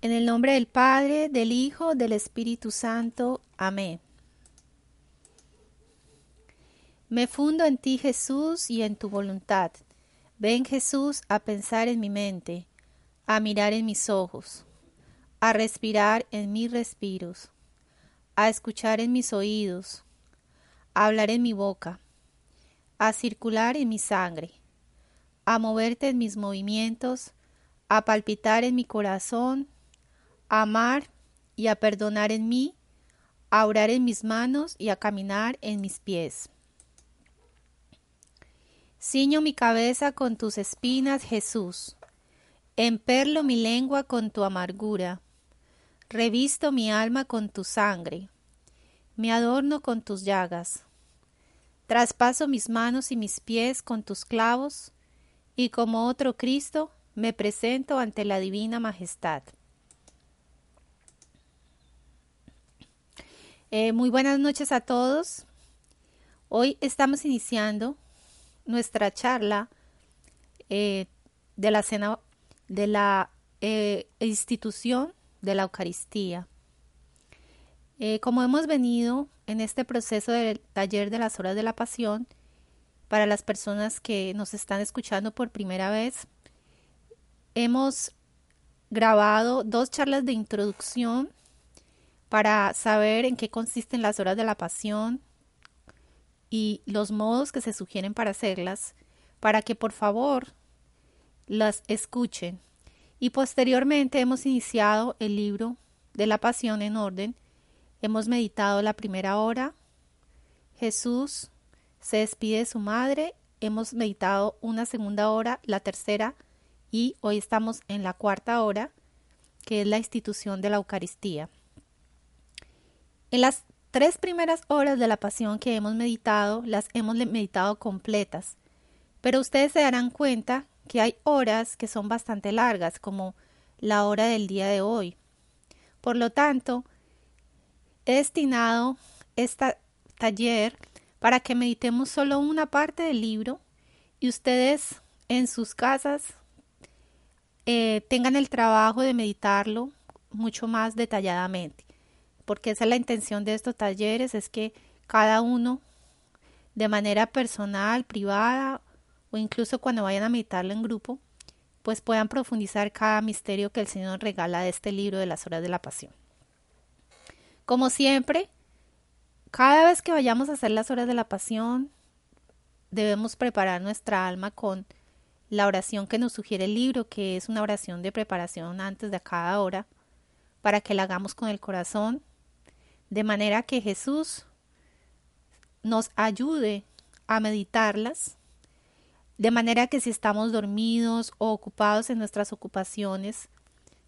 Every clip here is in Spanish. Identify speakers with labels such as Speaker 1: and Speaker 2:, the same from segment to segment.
Speaker 1: En el nombre del Padre, del Hijo, del Espíritu Santo. Amén. Me fundo en ti, Jesús, y en tu voluntad. Ven, Jesús, a pensar en mi mente, a mirar en mis ojos, a respirar en mis respiros, a escuchar en mis oídos, a hablar en mi boca, a circular en mi sangre, a moverte en mis movimientos, a palpitar en mi corazón, amar y a perdonar en mí, a orar en mis manos y a caminar en mis pies. Ciño mi cabeza con tus espinas, Jesús. Emperlo mi lengua con tu amargura. Revisto mi alma con tu sangre. Me adorno con tus llagas. Traspaso mis manos y mis pies con tus clavos, y como otro Cristo me presento ante la divina majestad. Eh, muy buenas noches a todos. Hoy estamos iniciando nuestra charla eh, de la cena de la eh, institución de la Eucaristía. Como hemos venido en este proceso del taller de las horas de la pasión, para las personas que nos están escuchando por primera vez, hemos grabado dos charlas de introducción para saber en qué consisten las horas de la pasión, y los modos que se sugieren para hacerlas, para que por favor las escuchen. Y posteriormente hemos iniciado el libro de la pasión en orden. Hemos meditado la primera hora. Jesús se despide de su madre. Hemos meditado una segunda hora, la tercera, y hoy estamos en la cuarta hora, que es la institución de la Eucaristía. En las tres primeras horas de la pasión que hemos meditado las hemos meditado completas, pero ustedes se darán cuenta que hay horas que son bastante largas, como la hora del día de hoy. Por lo tanto, he destinado este taller para que meditemos solo una parte del libro y ustedes en sus casas eh, tengan el trabajo de meditarlo mucho más detalladamente porque esa es la intención de estos talleres, es que cada uno de manera personal, privada o incluso cuando vayan a meditarlo en grupo, pues puedan profundizar cada misterio que el Señor regala de este libro de las horas de la pasión. Como siempre, cada vez que vayamos a hacer las horas de la pasión, debemos preparar nuestra alma con la oración que nos sugiere el libro, que es una oración de preparación antes de cada hora, para que la hagamos con el corazón de manera que Jesús nos ayude a meditarlas, de manera que si estamos dormidos o ocupados en nuestras ocupaciones,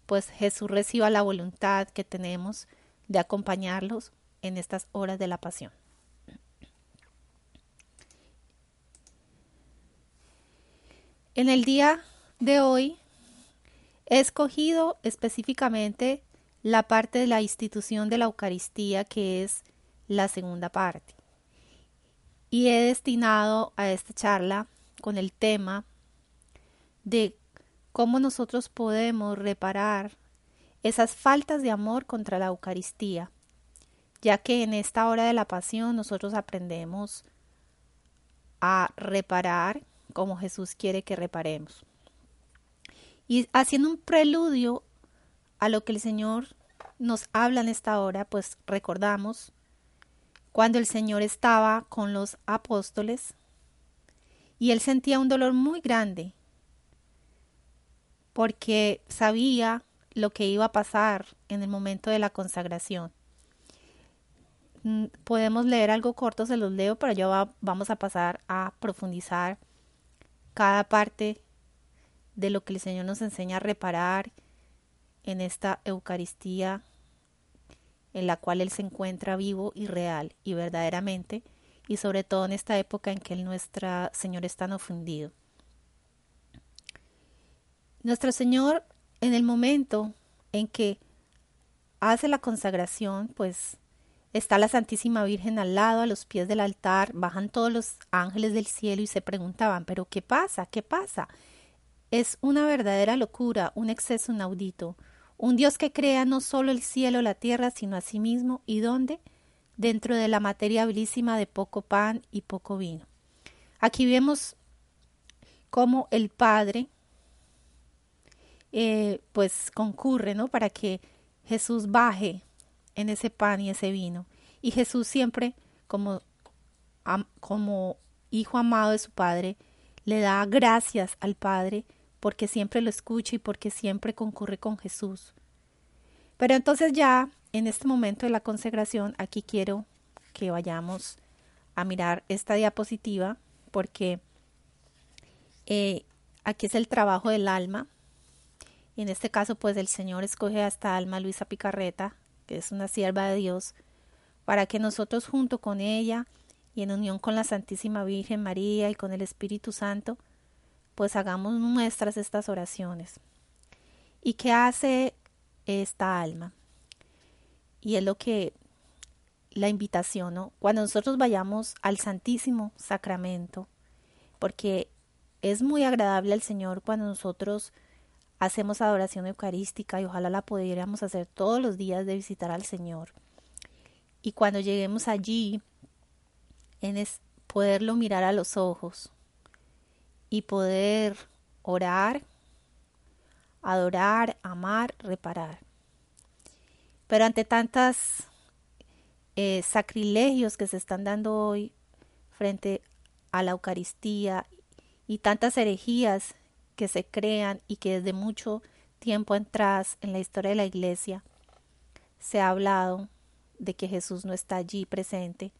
Speaker 1: pues Jesús reciba la voluntad que tenemos de acompañarlos en estas horas de la pasión. En el día de hoy he escogido específicamente la parte de la institución de la Eucaristía, que es la segunda parte. Y he destinado a esta charla con el tema de cómo nosotros podemos reparar esas faltas de amor contra la Eucaristía, ya que en esta hora de la pasión nosotros aprendemos a reparar como Jesús quiere que reparemos. Y haciendo un preludio a lo que el Señor nos habla en esta hora, pues recordamos cuando el Señor estaba con los apóstoles y él sentía un dolor muy grande porque sabía lo que iba a pasar en el momento de la consagración. Mm, podemos leer algo corto, se los leo, pero ya vamos a pasar a profundizar cada parte de lo que el Señor nos enseña a reparar en esta Eucaristía en la cual Él se encuentra vivo y real y verdaderamente, y sobre todo en esta época en que el nuestro Señor es tan ofendido. Nuestro Señor, en el momento en que hace la consagración, pues está la Santísima Virgen al lado, a los pies del altar, bajan todos los ángeles del cielo y se preguntaban, pero ¿qué pasa? ¿Qué pasa? Es una verdadera locura, un exceso inaudito, Un Dios que crea no solo el cielo, la tierra, sino a sí mismo. ¿Y dónde? Dentro de la materia habilísima de poco pan y poco vino. Aquí vemos cómo el Padre eh, pues concurre, ¿no? Para que Jesús baje en ese pan y ese vino. Y Jesús siempre, como hijo amado de su Padre, le da gracias al Padre porque siempre lo escucha y porque siempre concurre con Jesús. Pero entonces ya en este momento de la consagración, aquí quiero que vayamos a mirar esta diapositiva porque eh, aquí es el trabajo del alma. Y en este caso, pues el Señor escoge a esta alma Luisa Picarreta, que es una sierva de Dios, para que nosotros junto con ella y en unión con la Santísima Virgen María y con el Espíritu Santo, pues hagamos nuestras estas oraciones. ¿Y qué hace esta alma? Y es lo que la invitación, ¿no? Cuando nosotros vayamos al Santísimo Sacramento, porque es muy agradable al Señor cuando nosotros hacemos adoración eucarística y ojalá la pudiéramos hacer todos los días de visitar al Señor. Y cuando lleguemos allí, en es poderlo mirar a los ojos, y poder orar, adorar, amar, reparar. Pero ante tantas eh, sacrilegios que se están dando hoy frente a la Eucaristía y tantas herejías que se crean y que desde mucho tiempo atrás en la historia de la Iglesia se ha hablado de que Jesús no está allí presente,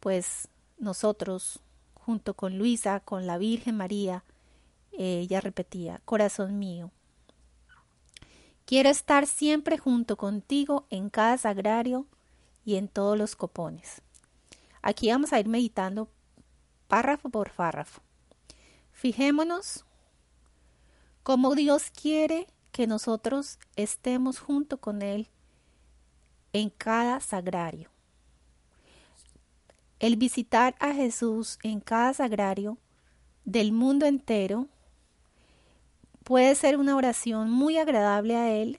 Speaker 1: pues nosotros junto con Luisa, con la Virgen María, ella repetía, corazón mío, quiero estar siempre junto contigo en cada sagrario y en todos los copones. Aquí vamos a ir meditando párrafo por párrafo. Fijémonos cómo Dios quiere que nosotros estemos junto con Él en cada sagrario. El visitar a Jesús en cada sagrario del mundo entero puede ser una oración muy agradable a Él,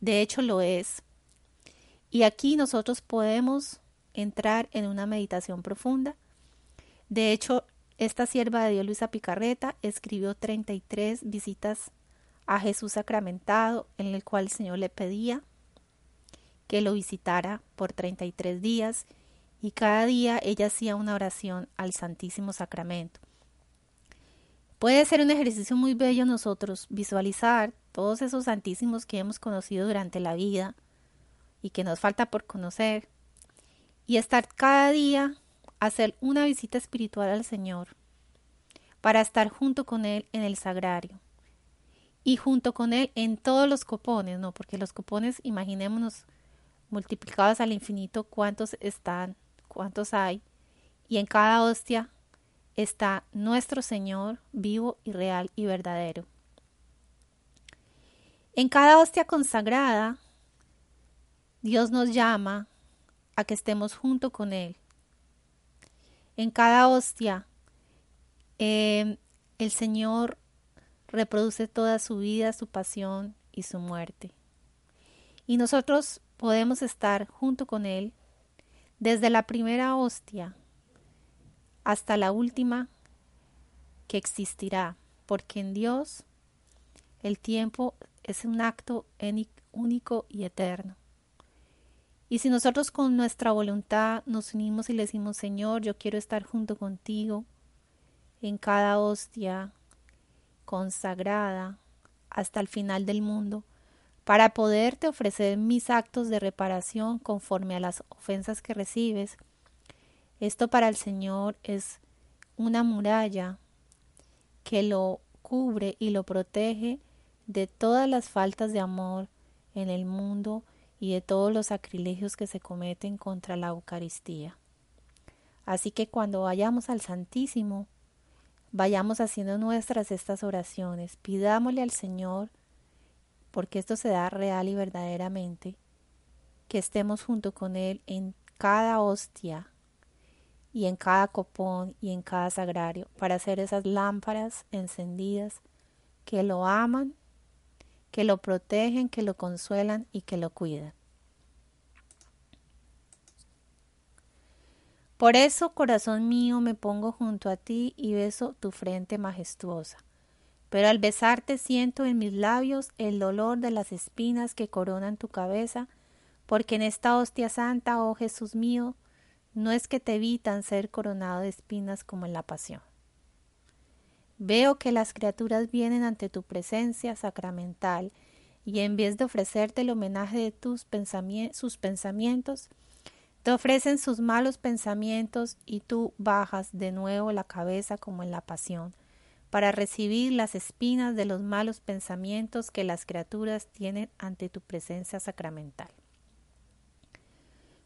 Speaker 1: de hecho lo es. Y aquí nosotros podemos entrar en una meditación profunda. De hecho, esta sierva de Dios Luisa Picarreta escribió 33 visitas a Jesús sacramentado, en el cual el Señor le pedía que lo visitara por 33 días y cada día ella hacía una oración al Santísimo Sacramento. Puede ser un ejercicio muy bello nosotros visualizar todos esos santísimos que hemos conocido durante la vida y que nos falta por conocer y estar cada día hacer una visita espiritual al Señor para estar junto con Él en el sagrario y junto con Él en todos los copones, ¿no? Porque los copones, imaginémonos multiplicados al infinito, cuántos están cuántos hay, y en cada hostia está nuestro Señor vivo y real y verdadero. En cada hostia consagrada, Dios nos llama a que estemos junto con Él. En cada hostia, eh, el Señor reproduce toda su vida, su pasión y su muerte. Y nosotros podemos estar junto con Él desde la primera hostia hasta la última que existirá, porque en Dios el tiempo es un acto único y eterno. Y si nosotros con nuestra voluntad nos unimos y le decimos, Señor, yo quiero estar junto contigo en cada hostia consagrada hasta el final del mundo, para poderte ofrecer mis actos de reparación conforme a las ofensas que recibes. Esto para el Señor es una muralla que lo cubre y lo protege de todas las faltas de amor en el mundo y de todos los sacrilegios que se cometen contra la Eucaristía. Así que cuando vayamos al Santísimo, vayamos haciendo nuestras estas oraciones, pidámosle al Señor porque esto se da real y verdaderamente, que estemos junto con Él en cada hostia y en cada copón y en cada sagrario para hacer esas lámparas encendidas que lo aman que lo protegen, que lo consuelan y que lo cuidan. Por eso, corazón mío, me pongo junto a ti y beso tu frente majestuosa. Pero al besarte siento en mis labios el dolor de las espinas que coronan tu cabeza, porque en esta hostia santa, oh Jesús mío, no es que te evitan ser coronado de espinas como en la pasión. Veo que las criaturas vienen ante tu presencia sacramental y en vez de ofrecerte el homenaje de tus sus pensamientos, te ofrecen sus malos pensamientos y tú bajas de nuevo la cabeza como en la pasión, para recibir las espinas de los malos pensamientos que las criaturas tienen ante tu presencia sacramental.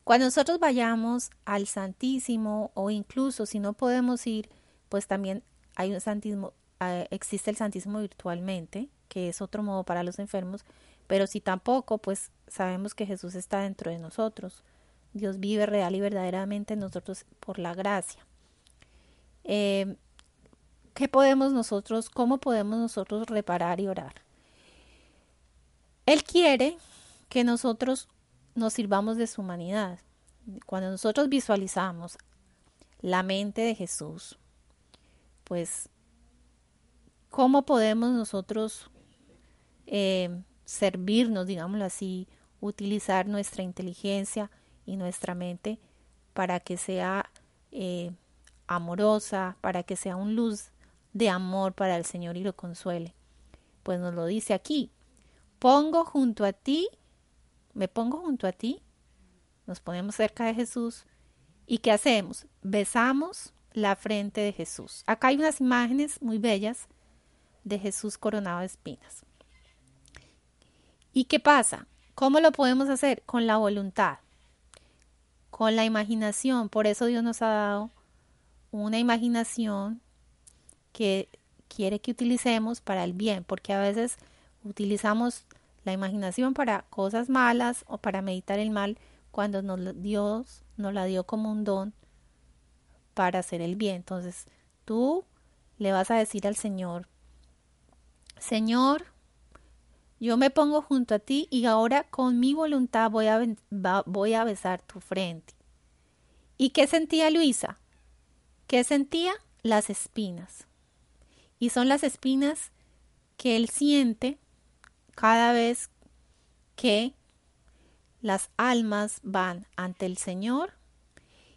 Speaker 1: Cuando nosotros vayamos al Santísimo o incluso si no podemos ir, pues también hay un Santísimo, ah, existe el Santísimo virtualmente, que es otro modo para los enfermos, pero si tampoco, pues sabemos que Jesús está dentro de nosotros. Dios vive real y verdaderamente en nosotros por la gracia. Eh, ¿Qué podemos nosotros, cómo podemos nosotros reparar y orar? Él quiere que nosotros nos sirvamos de su humanidad. Cuando nosotros visualizamos la mente de Jesús, pues, ¿cómo podemos nosotros eh, servirnos, digámoslo así, utilizar nuestra inteligencia y nuestra mente para que sea eh, amorosa, para que sea un luz de amor para el Señor y lo consuele? Pues nos lo dice aquí, pongo junto a ti me pongo junto a ti, nos ponemos cerca de Jesús y ¿qué hacemos? Besamos la frente de Jesús. Acá hay unas imágenes muy bellas de Jesús coronado de espinas. ¿Y qué pasa? ¿Cómo lo podemos hacer? Con la voluntad, con la imaginación. Por eso Dios nos ha dado una imaginación que quiere que utilicemos para el bien, porque a veces utilizamos la imaginación para cosas malas o para meditar el mal cuando nos, Dios nos la dio como un don para hacer el bien. Entonces tú le vas a decir al Señor, Señor, yo me pongo junto a ti y ahora con mi voluntad voy a, voy a besar tu frente. ¿Y qué sentía Luisa? ¿Qué sentía? Las espinas. Y son las espinas que él siente cada vez que las almas van ante el Señor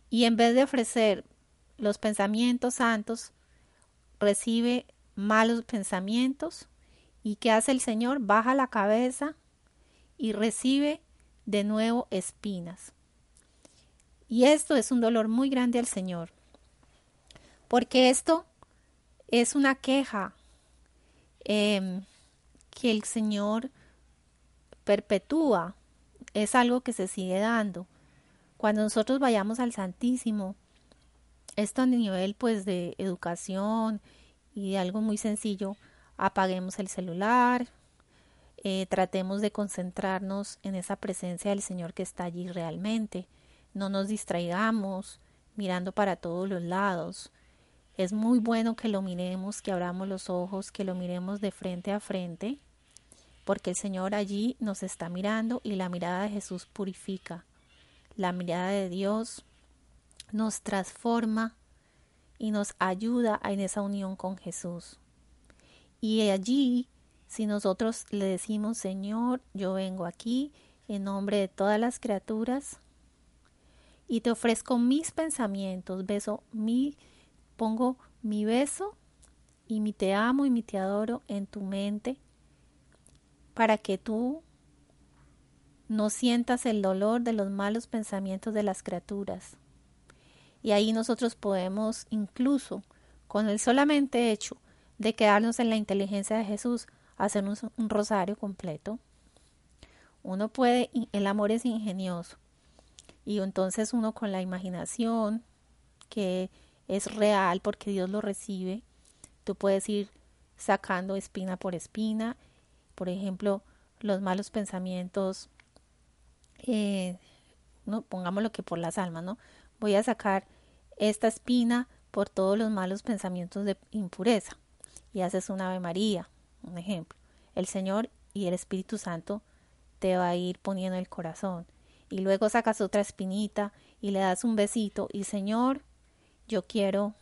Speaker 1: y en vez de ofrecer los pensamientos santos, recibe malos pensamientos y ¿qué hace el Señor? Baja la cabeza y recibe de nuevo espinas. Y esto es un dolor muy grande al Señor, porque esto es una queja. Eh, que el Señor perpetúa, es algo que se sigue dando. Cuando nosotros vayamos al Santísimo, esto a nivel pues de educación y de algo muy sencillo, apaguemos el celular, eh, tratemos de concentrarnos en esa presencia del Señor que está allí realmente, no nos distraigamos mirando para todos los lados. Es muy bueno que lo miremos, que abramos los ojos, que lo miremos de frente a frente porque el Señor allí nos está mirando y la mirada de Jesús purifica. La mirada de Dios nos transforma y nos ayuda en esa unión con Jesús. Y allí, si nosotros le decimos, Señor, yo vengo aquí en nombre de todas las criaturas y te ofrezco mis pensamientos, beso mi, pongo mi beso y mi te amo y mi te adoro en tu mente para que tú no sientas el dolor de los malos pensamientos de las criaturas. Y ahí nosotros podemos incluso, con el solamente hecho de quedarnos en la inteligencia de Jesús, hacer un, rosario completo. Uno puede, el amor es ingenioso. Y entonces uno con la imaginación, que es real porque Dios lo recibe, tú puedes ir sacando espina por espina por ejemplo, los malos pensamientos, eh, no, pongámoslo que por las almas, ¿no? Voy a sacar esta espina por todos los malos pensamientos de impureza y haces un Ave María, un ejemplo. El Señor y el Espíritu Santo te va a ir poniendo el corazón. Y luego sacas otra espinita y le das un besito y Señor, yo quiero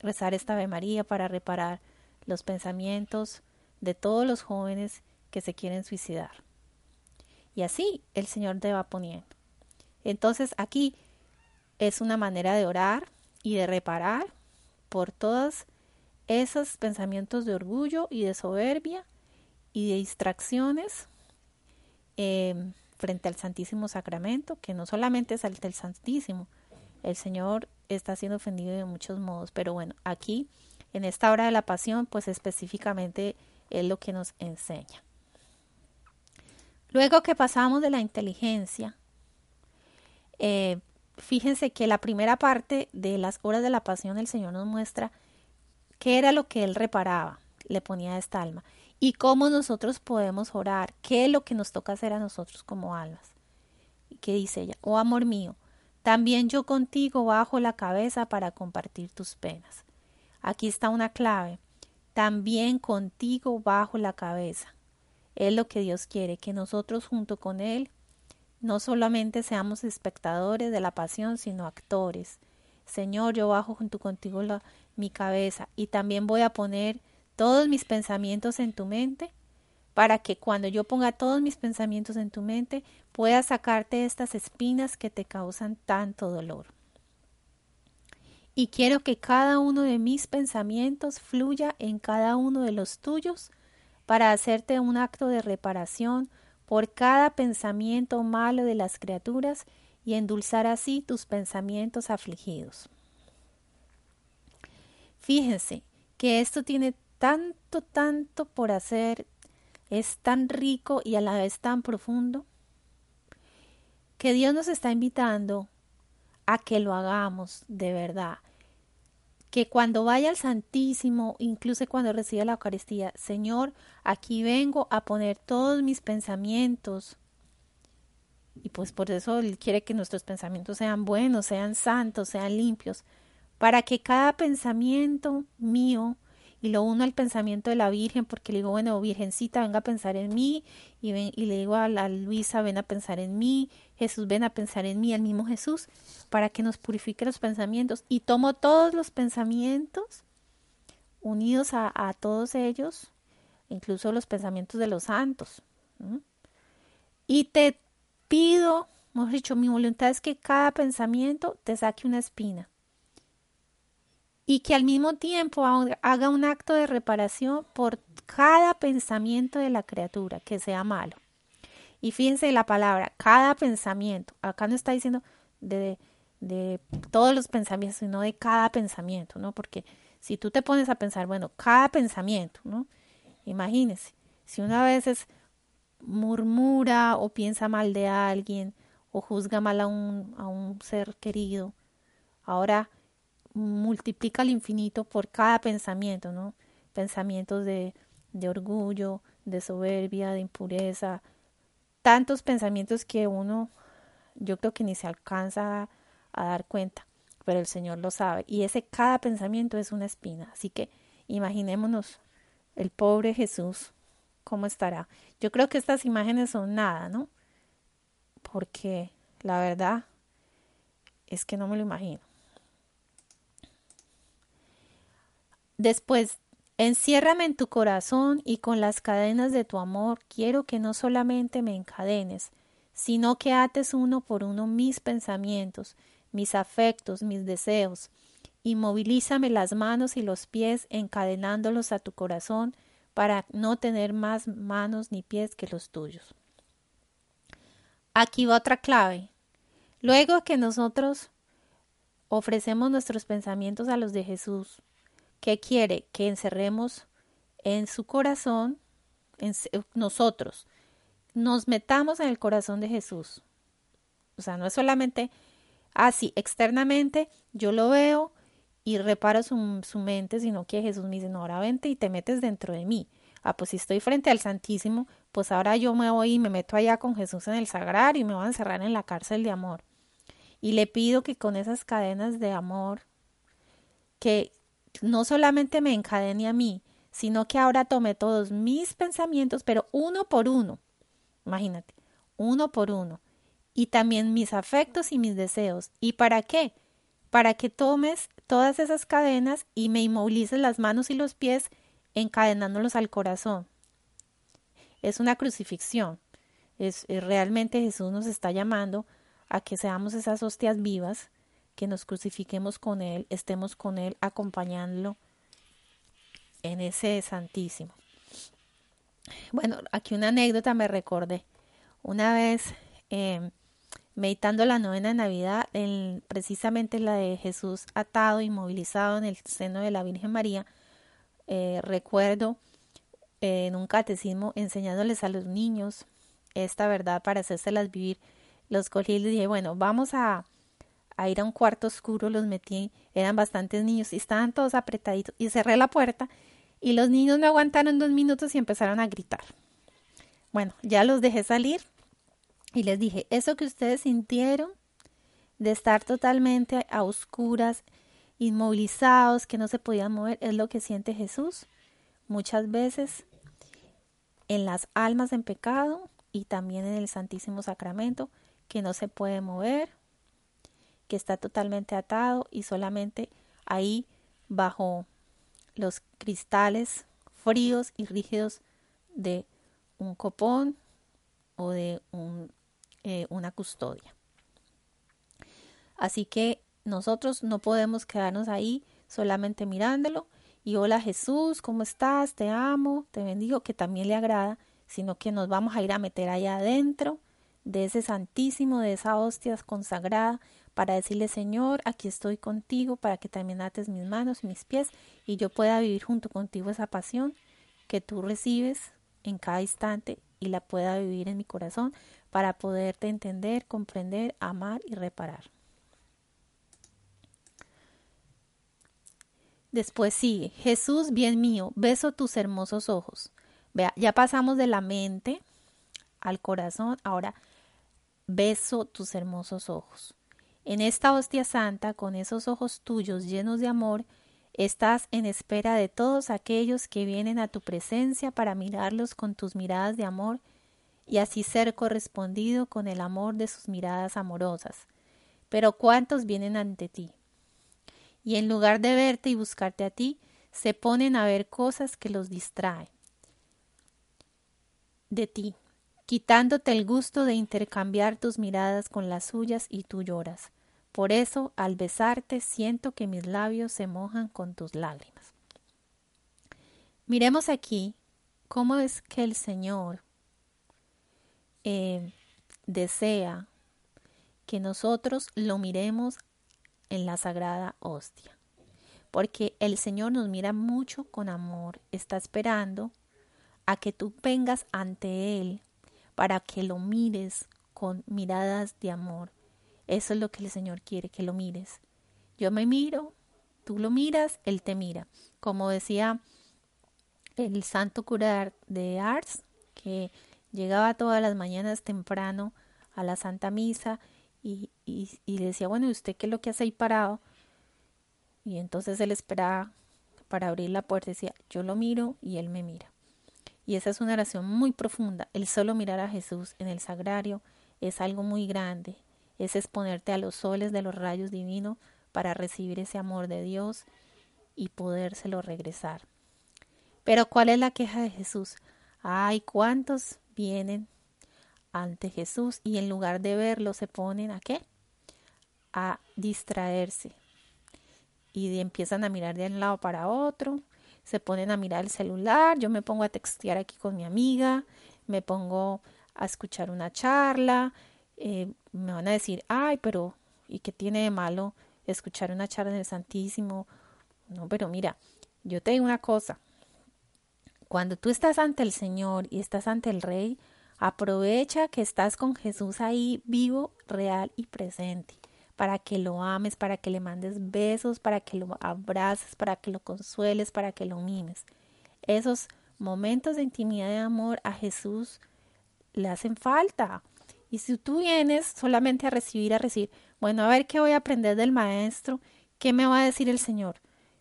Speaker 1: rezar esta Ave María para reparar los pensamientos de todos los jóvenes que se quieren suicidar. Y así el Señor te va poniendo. Entonces aquí es una manera de orar y de reparar por todos esos pensamientos de orgullo y de soberbia y de distracciones em, frente al Santísimo Sacramento, que no solamente es el Santísimo, el Señor está siendo ofendido de muchos modos, pero bueno, aquí en esta hora de la pasión, pues específicamente es lo que nos enseña. Luego que pasamos de la inteligencia, eh, fíjense que la primera parte de las horas de la pasión el Señor nos muestra qué era lo que Él reparaba, le ponía a esta alma, y cómo nosotros podemos orar, qué es lo que nos toca hacer a nosotros como almas. ¿Y qué dice ella? Oh amor mío, también yo contigo bajo la cabeza para compartir tus penas. Aquí está una clave. También contigo bajo la cabeza. Es lo que Dios quiere, que nosotros junto con Él no solamente seamos espectadores de la pasión, sino actores. Señor, yo bajo junto contigo mi cabeza y también voy a poner todos mis pensamientos en tu mente para que cuando yo ponga todos mis pensamientos en tu mente pueda sacarte estas espinas que te causan tanto dolor. Y quiero que cada uno de mis pensamientos fluya en cada uno de los tuyos para hacerte un acto de reparación por cada pensamiento malo de las criaturas y endulzar así tus pensamientos afligidos. Fíjense que esto tiene tanto, tanto por hacer, es tan rico y a la vez tan profundo, que Dios nos está invitando a que lo hagamos de verdad, que cuando vaya al Santísimo, incluso cuando reciba la Eucaristía, Señor, aquí vengo a poner todos mis pensamientos. Y pues por eso Él quiere que nuestros pensamientos sean buenos, sean santos, sean limpios, para que cada pensamiento mío y lo uno al pensamiento de la Virgen, porque le digo, bueno, Virgencita, venga a pensar en mí, y, y le digo a, la Luisa, ven a pensar en mí, Jesús, ven a pensar en mí, al mismo Jesús, para que nos purifique los pensamientos. Y tomo todos los pensamientos unidos a, todos ellos, incluso los pensamientos de los santos. Y te pido, hemos dicho, mi voluntad es que cada pensamiento te saque una espina y que al mismo tiempo haga un acto de reparación por cada pensamiento de la criatura que sea malo. Y fíjense la palabra, cada pensamiento. Acá no está diciendo de, de todos los pensamientos, sino de cada pensamiento, ¿no? Porque si tú te pones a pensar, bueno, cada pensamiento, ¿no? Imagínense, si una vez murmura o piensa mal de alguien o juzga mal a un, a un ser querido, ahora multiplica al infinito por cada pensamiento, ¿no? Pensamientos de, de orgullo, de soberbia, de impureza, tantos pensamientos que uno yo creo que ni se alcanza a dar cuenta, pero el Señor lo sabe. Y ese cada pensamiento es una espina. Así que imaginémonos el pobre Jesús, cómo estará. Yo creo que estas imágenes son nada, ¿no? Porque la verdad es que no me lo imagino. Después, enciérrame en tu corazón y con las cadenas de tu amor quiero que no solamente me encadenes, sino que ates uno por uno mis pensamientos, mis afectos, mis deseos, y movilízame las manos y los pies encadenándolos a tu corazón para no tener más manos ni pies que los tuyos. Aquí va otra clave. Luego que nosotros ofrecemos nuestros pensamientos a los de Jesús, ¿Qué quiere? Que encerremos en su corazón, en nosotros, nos metamos en el corazón de Jesús. O sea, no es solamente así, externamente yo lo veo y reparo su, su, mente, sino que Jesús me dice, no, ahora vente y te metes dentro de mí. Ah, pues si estoy frente al Santísimo, pues ahora yo me voy y me meto allá con Jesús en el sagrario y me voy a encerrar en la cárcel de amor. Y le pido que con esas cadenas de amor, que no solamente me encadene a mí, sino que ahora tome todos mis pensamientos, pero uno por uno. Imagínate, uno por uno. Y también mis afectos y mis deseos. ¿Y para qué? Para que tomes todas esas cadenas y me inmovilices las manos y los pies encadenándolos al corazón. Es una crucifixión. Es, realmente Jesús nos está llamando a que seamos esas hostias vivas, que nos crucifiquemos con Él, estemos con Él acompañándolo en ese santísimo. Bueno, aquí una anécdota me recordé. Una vez, em, meditando la novena de Navidad, precisamente la de Jesús atado, inmovilizado en el seno de la Virgen María, eh, recuerdo eh, en un catecismo enseñándoles a los niños esta verdad para hacérselas vivir. Los cogí y les dije, bueno, vamos a, a ir a un cuarto oscuro, los metí, eran bastantes niños y estaban todos apretaditos y cerré la puerta y los niños me aguantaron dos minutos y empezaron a gritar. Bueno, ya los dejé salir y les dije, eso que ustedes sintieron de estar totalmente a oscuras, inmovilizados, que no se podían mover, es lo que siente Jesús muchas veces en las almas en pecado y también en el Santísimo Sacramento, que no se puede mover, está totalmente atado y solamente ahí bajo los cristales fríos y rígidos de un copón o de un, eh, una custodia. Así que nosotros no podemos quedarnos ahí solamente mirándolo y hola Jesús, ¿cómo estás? Te amo, te bendigo, que también le agrada, sino que nos vamos a ir a meter allá adentro de ese santísimo, de esa hostia consagrada, para decirle, Señor, aquí estoy contigo, para que también ates mis manos y mis pies y yo pueda vivir junto contigo esa pasión que tú recibes en cada instante y la pueda vivir en mi corazón para poderte entender, comprender, amar y reparar. Después sigue, Jesús, bien mío, beso tus hermosos ojos. Vea, ya pasamos de la mente al corazón, ahora beso tus hermosos ojos. En esta hostia santa, con esos ojos tuyos llenos de amor, estás en espera de todos aquellos que vienen a tu presencia para mirarlos con tus miradas de amor y así ser correspondido con el amor de sus miradas amorosas. Pero ¿cuántos vienen ante ti? Y en lugar de verte y buscarte a ti, se ponen a ver cosas que los distraen de ti, quitándote el gusto de intercambiar tus miradas con las suyas y tú lloras. Por eso, al besarte, siento que mis labios se mojan con tus lágrimas. Miremos aquí cómo es que el Señor eh, desea que nosotros lo miremos en la sagrada hostia. Porque el Señor nos mira mucho con amor, está esperando a que tú vengas ante Él para que lo mires con miradas de amor. Eso es lo que el Señor quiere, que lo mires. Yo me miro, tú lo miras, Él te mira. Como decía el santo cura de Ars, que llegaba todas las mañanas temprano a la Santa Misa y, decía, bueno, ¿y usted qué es lo que hace ahí parado? Y entonces él esperaba para abrir la puerta y decía, yo lo miro y él me mira. Y esa es una oración muy profunda. El solo mirar a Jesús en el sagrario es algo muy grande. Es exponerte a los soles de los rayos divinos para recibir ese amor de Dios y podérselo regresar. Pero ¿cuál es la queja de Jesús? Ay, ¿cuántos vienen ante Jesús y en lugar de verlo se ponen a qué? A distraerse. Y empiezan a mirar de un lado para otro, se ponen a mirar el celular, yo me pongo a textear aquí con mi amiga, me pongo a escuchar una charla, eh, me van a decir, ay, pero ¿y qué tiene de malo escuchar una charla en el Santísimo? No, pero mira, yo te digo una cosa, cuando tú estás ante el Señor y estás ante el Rey, aprovecha que estás con Jesús ahí vivo, real y presente para que lo ames, para que le mandes besos, para que lo abraces, para que lo consueles, para que lo mimes. Esos momentos de intimidad y amor a Jesús le hacen falta. Y si tú vienes solamente a recibir, a recibir, bueno, a ver qué voy a aprender del maestro, qué me va a decir el Señor.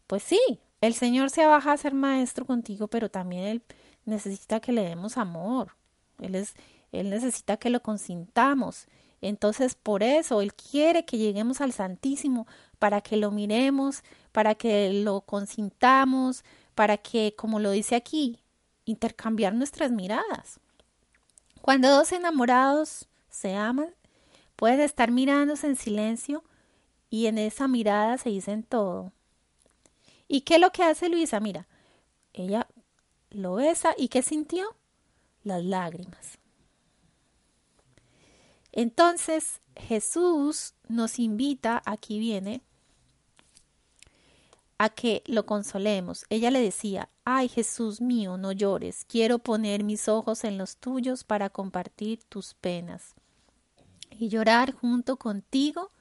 Speaker 1: Pues sí, el Señor se baja a ser maestro contigo, pero también Él necesita que le demos amor. Él, es, él necesita que lo consintamos. Entonces, por eso Él quiere que lleguemos al Santísimo, para que lo miremos, para que lo consintamos, para que, como lo dice aquí, intercambiar nuestras miradas. Cuando dos enamorados se aman, pueden estar mirándose en silencio y en esa mirada se dicen todo. ¿Y qué es lo que hace Luisa? Mira, ella lo besa y ¿qué sintió? Las lágrimas. Entonces Jesús nos invita, aquí viene, a que lo consolemos. Ella le decía, ay Jesús mío, no llores, quiero poner mis ojos en los tuyos para compartir tus penas y llorar junto contigo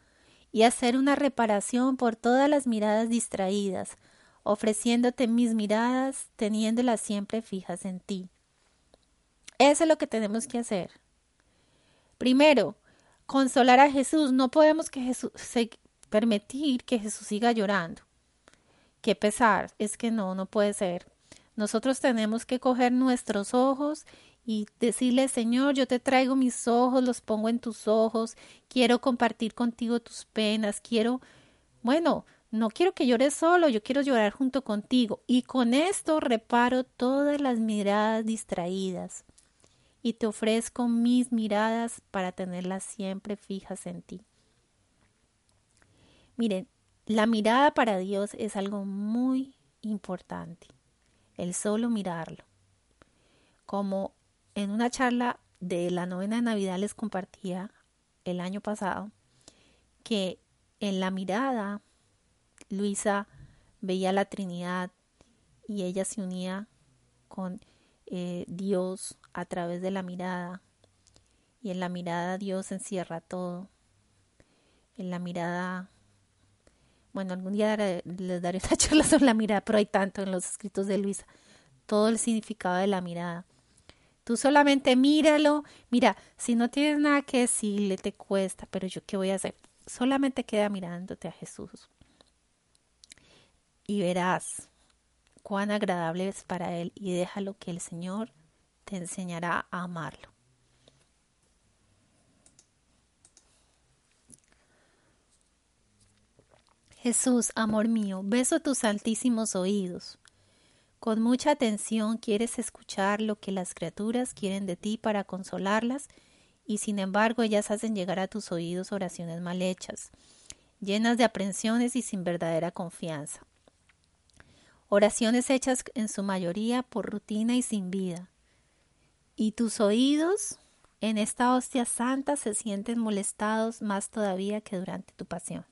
Speaker 1: y hacer una reparación por todas las miradas distraídas, ofreciéndote mis miradas, teniéndolas siempre fijas en ti. Eso es lo que tenemos que hacer. Primero, consolar a Jesús. No podemos que Jesús, permitir que Jesús siga llorando. Qué pesar, es que no, no puede ser. Nosotros tenemos que coger nuestros ojos y decirle, Señor, yo te traigo mis ojos, los pongo en tus ojos, quiero compartir contigo tus penas, quiero, bueno, no quiero que llores solo, yo quiero llorar junto contigo. Y con esto reparo todas las miradas distraídas y te ofrezco mis miradas para tenerlas siempre fijas en ti. Miren, la mirada para Dios es algo muy importante, el solo mirarlo. Como en una charla de la novena de Navidad les compartía el año pasado, que en la mirada Luisa veía la Trinidad y ella se unía con eh, Dios a través de la mirada. Y en la mirada Dios encierra todo. En la mirada, bueno, algún día les daré una charla sobre la mirada, pero hay tanto en los escritos de Luisa. Todo el significado de la mirada. Tú solamente míralo. Mira, si no tienes nada que decirle, te cuesta, pero yo qué voy a hacer. Solamente queda mirándote a Jesús y verás cuán agradable es para Él y déjalo que el Señor te enseñará a amarlo. Jesús, amor mío, beso tus altísimos oídos. Con mucha atención quieres escuchar lo que las criaturas quieren de ti para consolarlas y sin embargo ellas hacen llegar a tus oídos oraciones mal hechas, llenas de aprensiones y sin verdadera confianza oraciones hechas en su mayoría por rutina y sin vida. Y tus oídos en esta hostia santa se sienten molestados más todavía que durante tu pasión.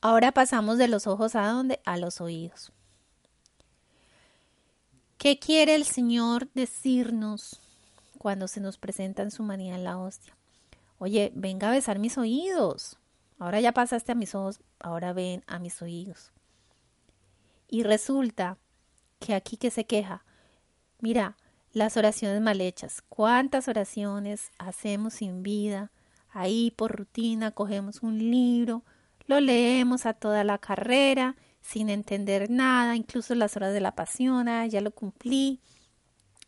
Speaker 1: Ahora pasamos de los ojos a dónde? A los oídos. ¿Qué quiere el Señor decirnos cuando se nos presenta en su manía en la hostia? Oye, venga a besar mis oídos. Ahora ya pasaste a mis ojos, ahora ven a mis oídos. Y resulta que aquí que se queja, mira, las oraciones mal hechas, cuántas oraciones hacemos sin vida, ahí por rutina cogemos un libro, lo leemos a toda la carrera, sin entender nada, incluso las horas de la pasión, ah, ya lo cumplí.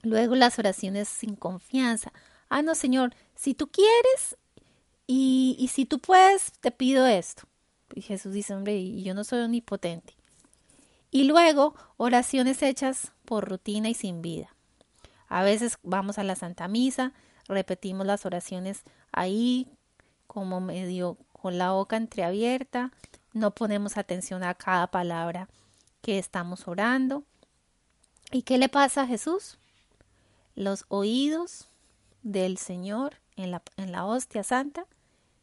Speaker 1: Luego las oraciones sin confianza. Ah, no, Señor, si tú quieres, y, si tú puedes, te pido esto. Y Jesús dice, hombre, y yo no soy omnipotente. Y luego, oraciones hechas por rutina y sin vida. A veces vamos a la Santa Misa, repetimos las oraciones ahí, como medio con la boca entreabierta, no ponemos atención a cada palabra que estamos orando. ¿Y qué le pasa a Jesús? Los oídos del Señor en la, en la hostia santa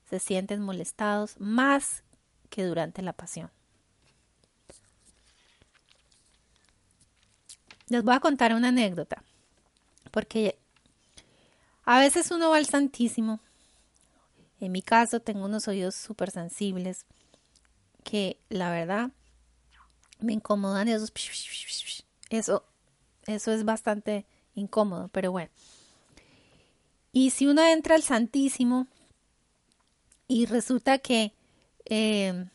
Speaker 1: se sienten molestados más que durante la pasión. Les voy a contar una anécdota, porque a veces uno va al Santísimo. En mi caso tengo unos oídos súper sensibles que la verdad me incomodan esos... Eso, eso es bastante incómodo, pero bueno. Y si uno entra al Santísimo, y resulta que eh,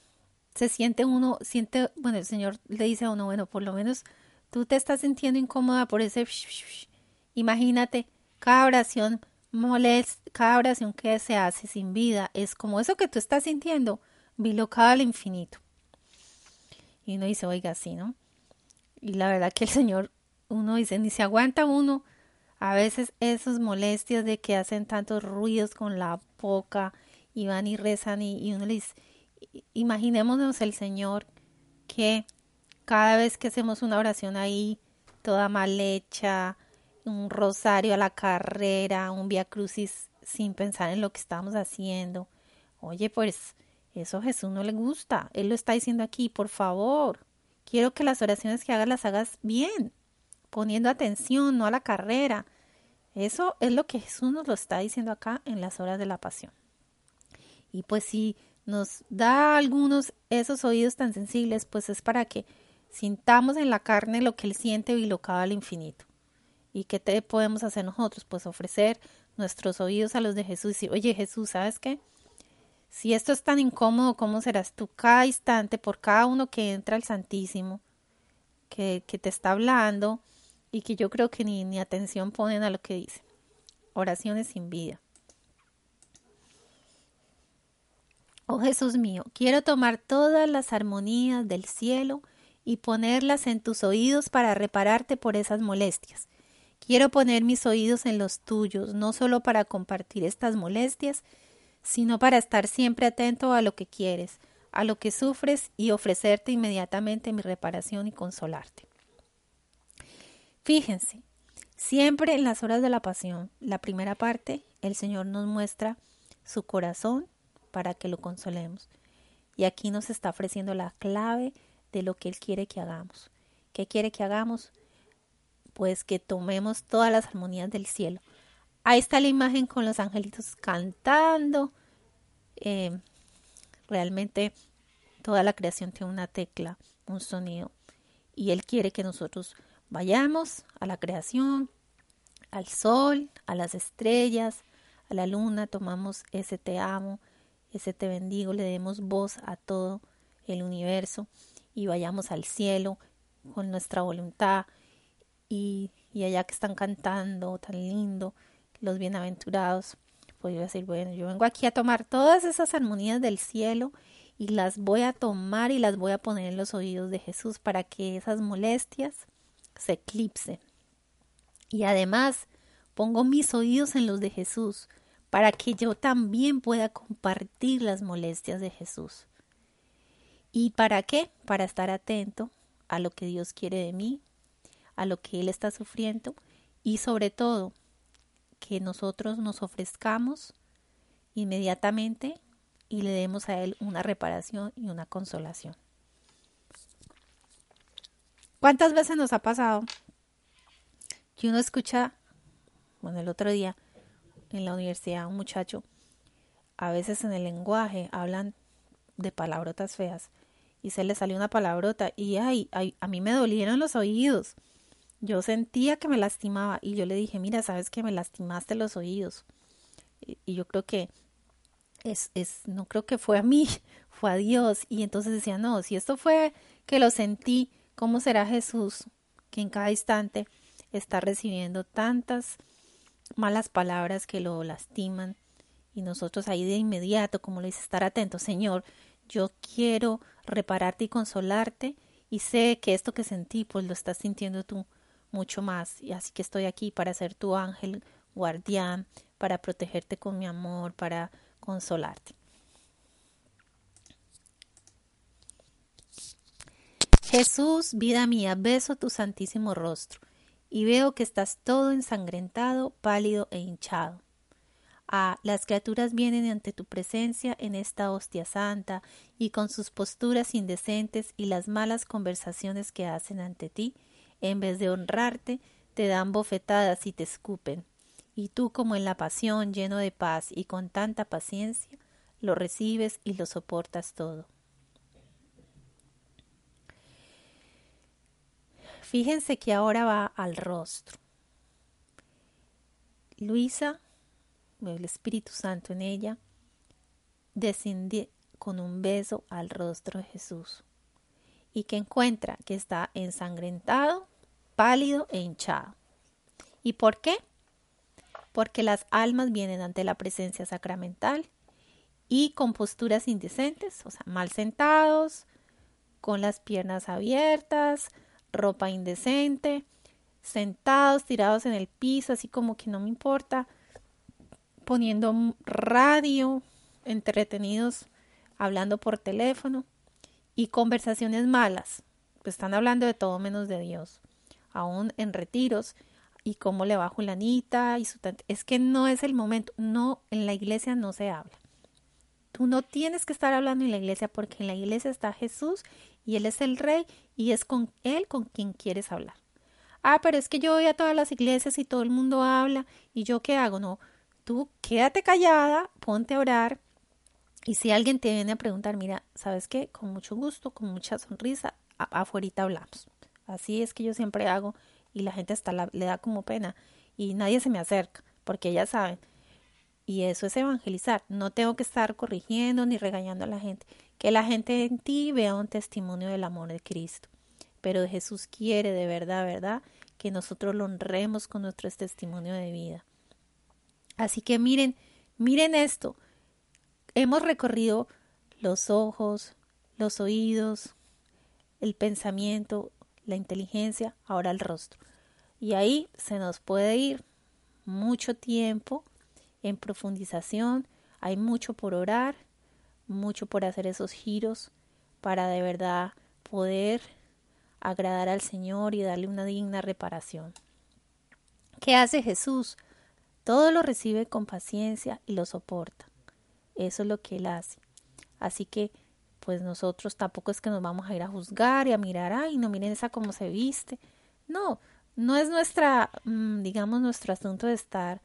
Speaker 1: se siente uno, siente, bueno, el Señor le dice a uno, bueno, por lo menos tú te estás sintiendo incómoda por ese... Imagínate, cada oración molest, cada oración que se hace sin vida es como eso que tú estás sintiendo, bilocado al infinito. Y uno dice, oiga, sí, ¿no? Y la verdad que el Señor, uno dice, ni se aguanta uno a veces esas molestias de que hacen tantos ruidos con la boca y van y rezan y, y uno les imaginémonos el Señor que cada vez que hacemos una oración ahí, toda mal hecha, un rosario a la carrera, un via crucis sin pensar en lo que estamos haciendo. Oye, pues eso Jesús no le gusta. Él lo está diciendo aquí, por favor. Quiero que las oraciones que hagas las hagas bien, poniendo atención, no a la carrera. Eso es lo que Jesús nos lo está diciendo acá en las horas de la pasión. Y pues si nos da algunos esos oídos tan sensibles, pues es para que sintamos en la carne lo que Él siente bilocado al infinito. ¿Y qué te podemos hacer nosotros? Pues ofrecer nuestros oídos a los de Jesús y decir, oye Jesús, ¿sabes qué? Si esto es tan incómodo, ¿cómo serás tú cada instante por cada uno que entra al Santísimo, que, que te está hablando y que yo creo que ni, ni atención ponen a lo que dice? Oraciones sin vida. Oh Jesús mío, quiero tomar todas las armonías del cielo y ponerlas en tus oídos para repararte por esas molestias. Quiero poner mis oídos en los tuyos, no solo para compartir estas molestias, sino para estar siempre atento a lo que quieres, a lo que sufres y ofrecerte inmediatamente mi reparación y consolarte. Fíjense, siempre en las horas de la pasión, la primera parte, el Señor nos muestra su corazón para que lo consolemos. Y aquí nos está ofreciendo la clave de lo que Él quiere que hagamos. ¿Qué quiere que hagamos? Pues que tomemos todas las armonías del cielo. Ahí está la imagen con los angelitos cantando. Eh, realmente toda la creación tiene una tecla, un sonido. Y Él quiere que nosotros vayamos a la creación, al sol, a las estrellas, a la luna, tomamos ese te amo, ese te bendigo, le demos voz a todo el universo y vayamos al cielo con nuestra voluntad y, y allá que están cantando tan lindo, los bienaventurados, pues yo decir, bueno, yo vengo aquí a tomar todas esas armonías del cielo y las voy a tomar y las voy a poner en los oídos de Jesús para que esas molestias se eclipsen. Y además pongo mis oídos en los de Jesús para que yo también pueda compartir las molestias de Jesús. ¿Y para qué? Para estar atento a lo que Dios quiere de mí, a lo que Él está sufriendo y sobre todo que nosotros nos ofrezcamos inmediatamente y le demos a Él una reparación y una consolación. ¿Cuántas veces nos ha pasado que uno escucha, bueno, el otro día, en la universidad un muchacho, a veces en el lenguaje hablan de palabrotas feas y se le salió una palabrota y ay, a mí me dolieron los oídos. Yo sentía que me lastimaba y yo le dije, mira, sabes que me lastimaste los oídos. Y, y yo creo que es, es, no creo que fue a mí, fue a Dios. Y entonces decía, no, si esto fue que lo sentí, ¿cómo será Jesús que en cada instante está recibiendo tantas malas palabras que lo lastiman y nosotros ahí de inmediato, como le dice, estar atento, Señor, yo quiero repararte y consolarte y sé que esto que sentí, pues lo estás sintiendo tú mucho más y así que estoy aquí para ser tu ángel guardián, para protegerte con mi amor, para consolarte. Jesús, vida mía, beso tu santísimo rostro y veo que estás todo ensangrentado, pálido e hinchado. Ah, las criaturas vienen ante tu presencia en esta hostia santa, y con sus posturas indecentes y las malas conversaciones que hacen ante ti, en vez de honrarte, te dan bofetadas y te escupen. Y tú, como en la pasión, lleno de paz y con tanta paciencia, lo recibes y lo soportas todo. Fíjense que ahora va al rostro. Luisa, el Espíritu Santo en ella, desciende con un beso al rostro de Jesús y que encuentra que está ensangrentado, pálido e hinchado. ¿Y por qué? Porque las almas vienen ante la presencia sacramental y con posturas indecentes, o sea, mal sentados, con las piernas abiertas, ropa indecente, sentados, tirados en el piso, así como que no me importa, poniendo radio, entretenidos, hablando por teléfono y conversaciones malas. Pues están hablando de todo menos de Dios, aún en retiros y cómo le va Julanita y su es que no es el momento, no en la iglesia no se habla. Tú no tienes que estar hablando en la iglesia porque en la iglesia está Jesús y Él es el rey y es con Él con quien quieres hablar. Ah, pero es que yo voy a todas las iglesias y todo el mundo habla y yo qué hago. No, tú quédate callada, ponte a orar y si alguien te viene a preguntar, mira, ¿sabes qué? Con mucho gusto, con mucha sonrisa, afuera hablamos. Así es que yo siempre hago y la gente hasta le da como pena y nadie se me acerca porque ya saben y eso es evangelizar. No tengo que estar corrigiendo ni regañando a la gente. Que la gente en ti vea un testimonio del amor de Cristo. Pero Jesús quiere de verdad, verdad, que nosotros lo honremos con nuestro testimonio de vida. Así que miren, miren esto. Hemos recorrido los ojos, los oídos, el pensamiento, la inteligencia, ahora el rostro. Y ahí se nos puede ir mucho tiempo en profundización, hay mucho por orar, mucho por hacer esos giros para de verdad poder agradar al Señor y darle una digna reparación. ¿Qué hace Jesús? Todo lo recibe con paciencia y lo soporta. Eso es lo que Él hace. Así que, pues nosotros tampoco es que nos vamos a ir a juzgar y a mirar, ay, no miren esa cómo se viste. No, no es nuestra, mm, digamos, nuestro asunto de estar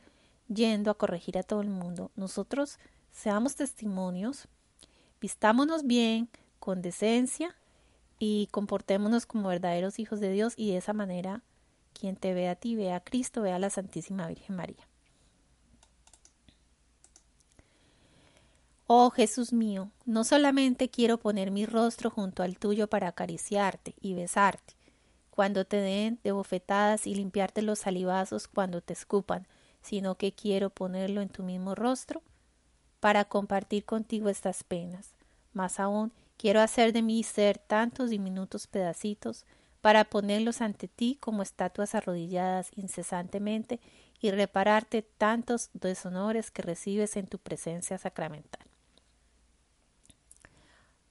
Speaker 1: yendo a corregir a todo el mundo. Nosotros seamos testimonios, vistámonos bien, con decencia y comportémonos como verdaderos hijos de Dios y de esa manera quien te ve a ti, ve a Cristo, ve a la Santísima Virgen María. Oh Jesús mío, no solamente quiero poner mi rostro junto al tuyo para acariciarte y besarte, cuando te den de bofetadas y limpiarte los salivazos cuando te escupan, sino que quiero ponerlo en tu mismo rostro para compartir contigo estas penas. Más aún, quiero hacer de mi ser tantos diminutos pedacitos para ponerlos ante ti como estatuas arrodilladas incesantemente y repararte tantos deshonores que recibes en tu presencia sacramental.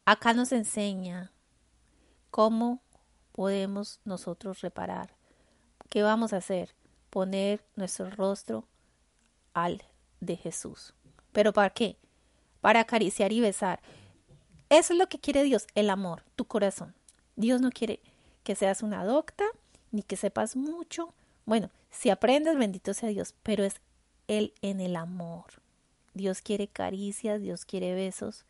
Speaker 1: Acá nos enseña cómo podemos nosotros reparar. ¿Qué vamos a hacer? poner nuestro rostro al de Jesús. ¿Pero para qué? Para acariciar y besar. Eso es lo que quiere Dios, el amor, tu corazón. Dios no quiere que seas una docta, ni que sepas mucho. Bueno, si aprendes, bendito sea Dios, pero es Él en el amor. Dios quiere caricias, Dios quiere besos,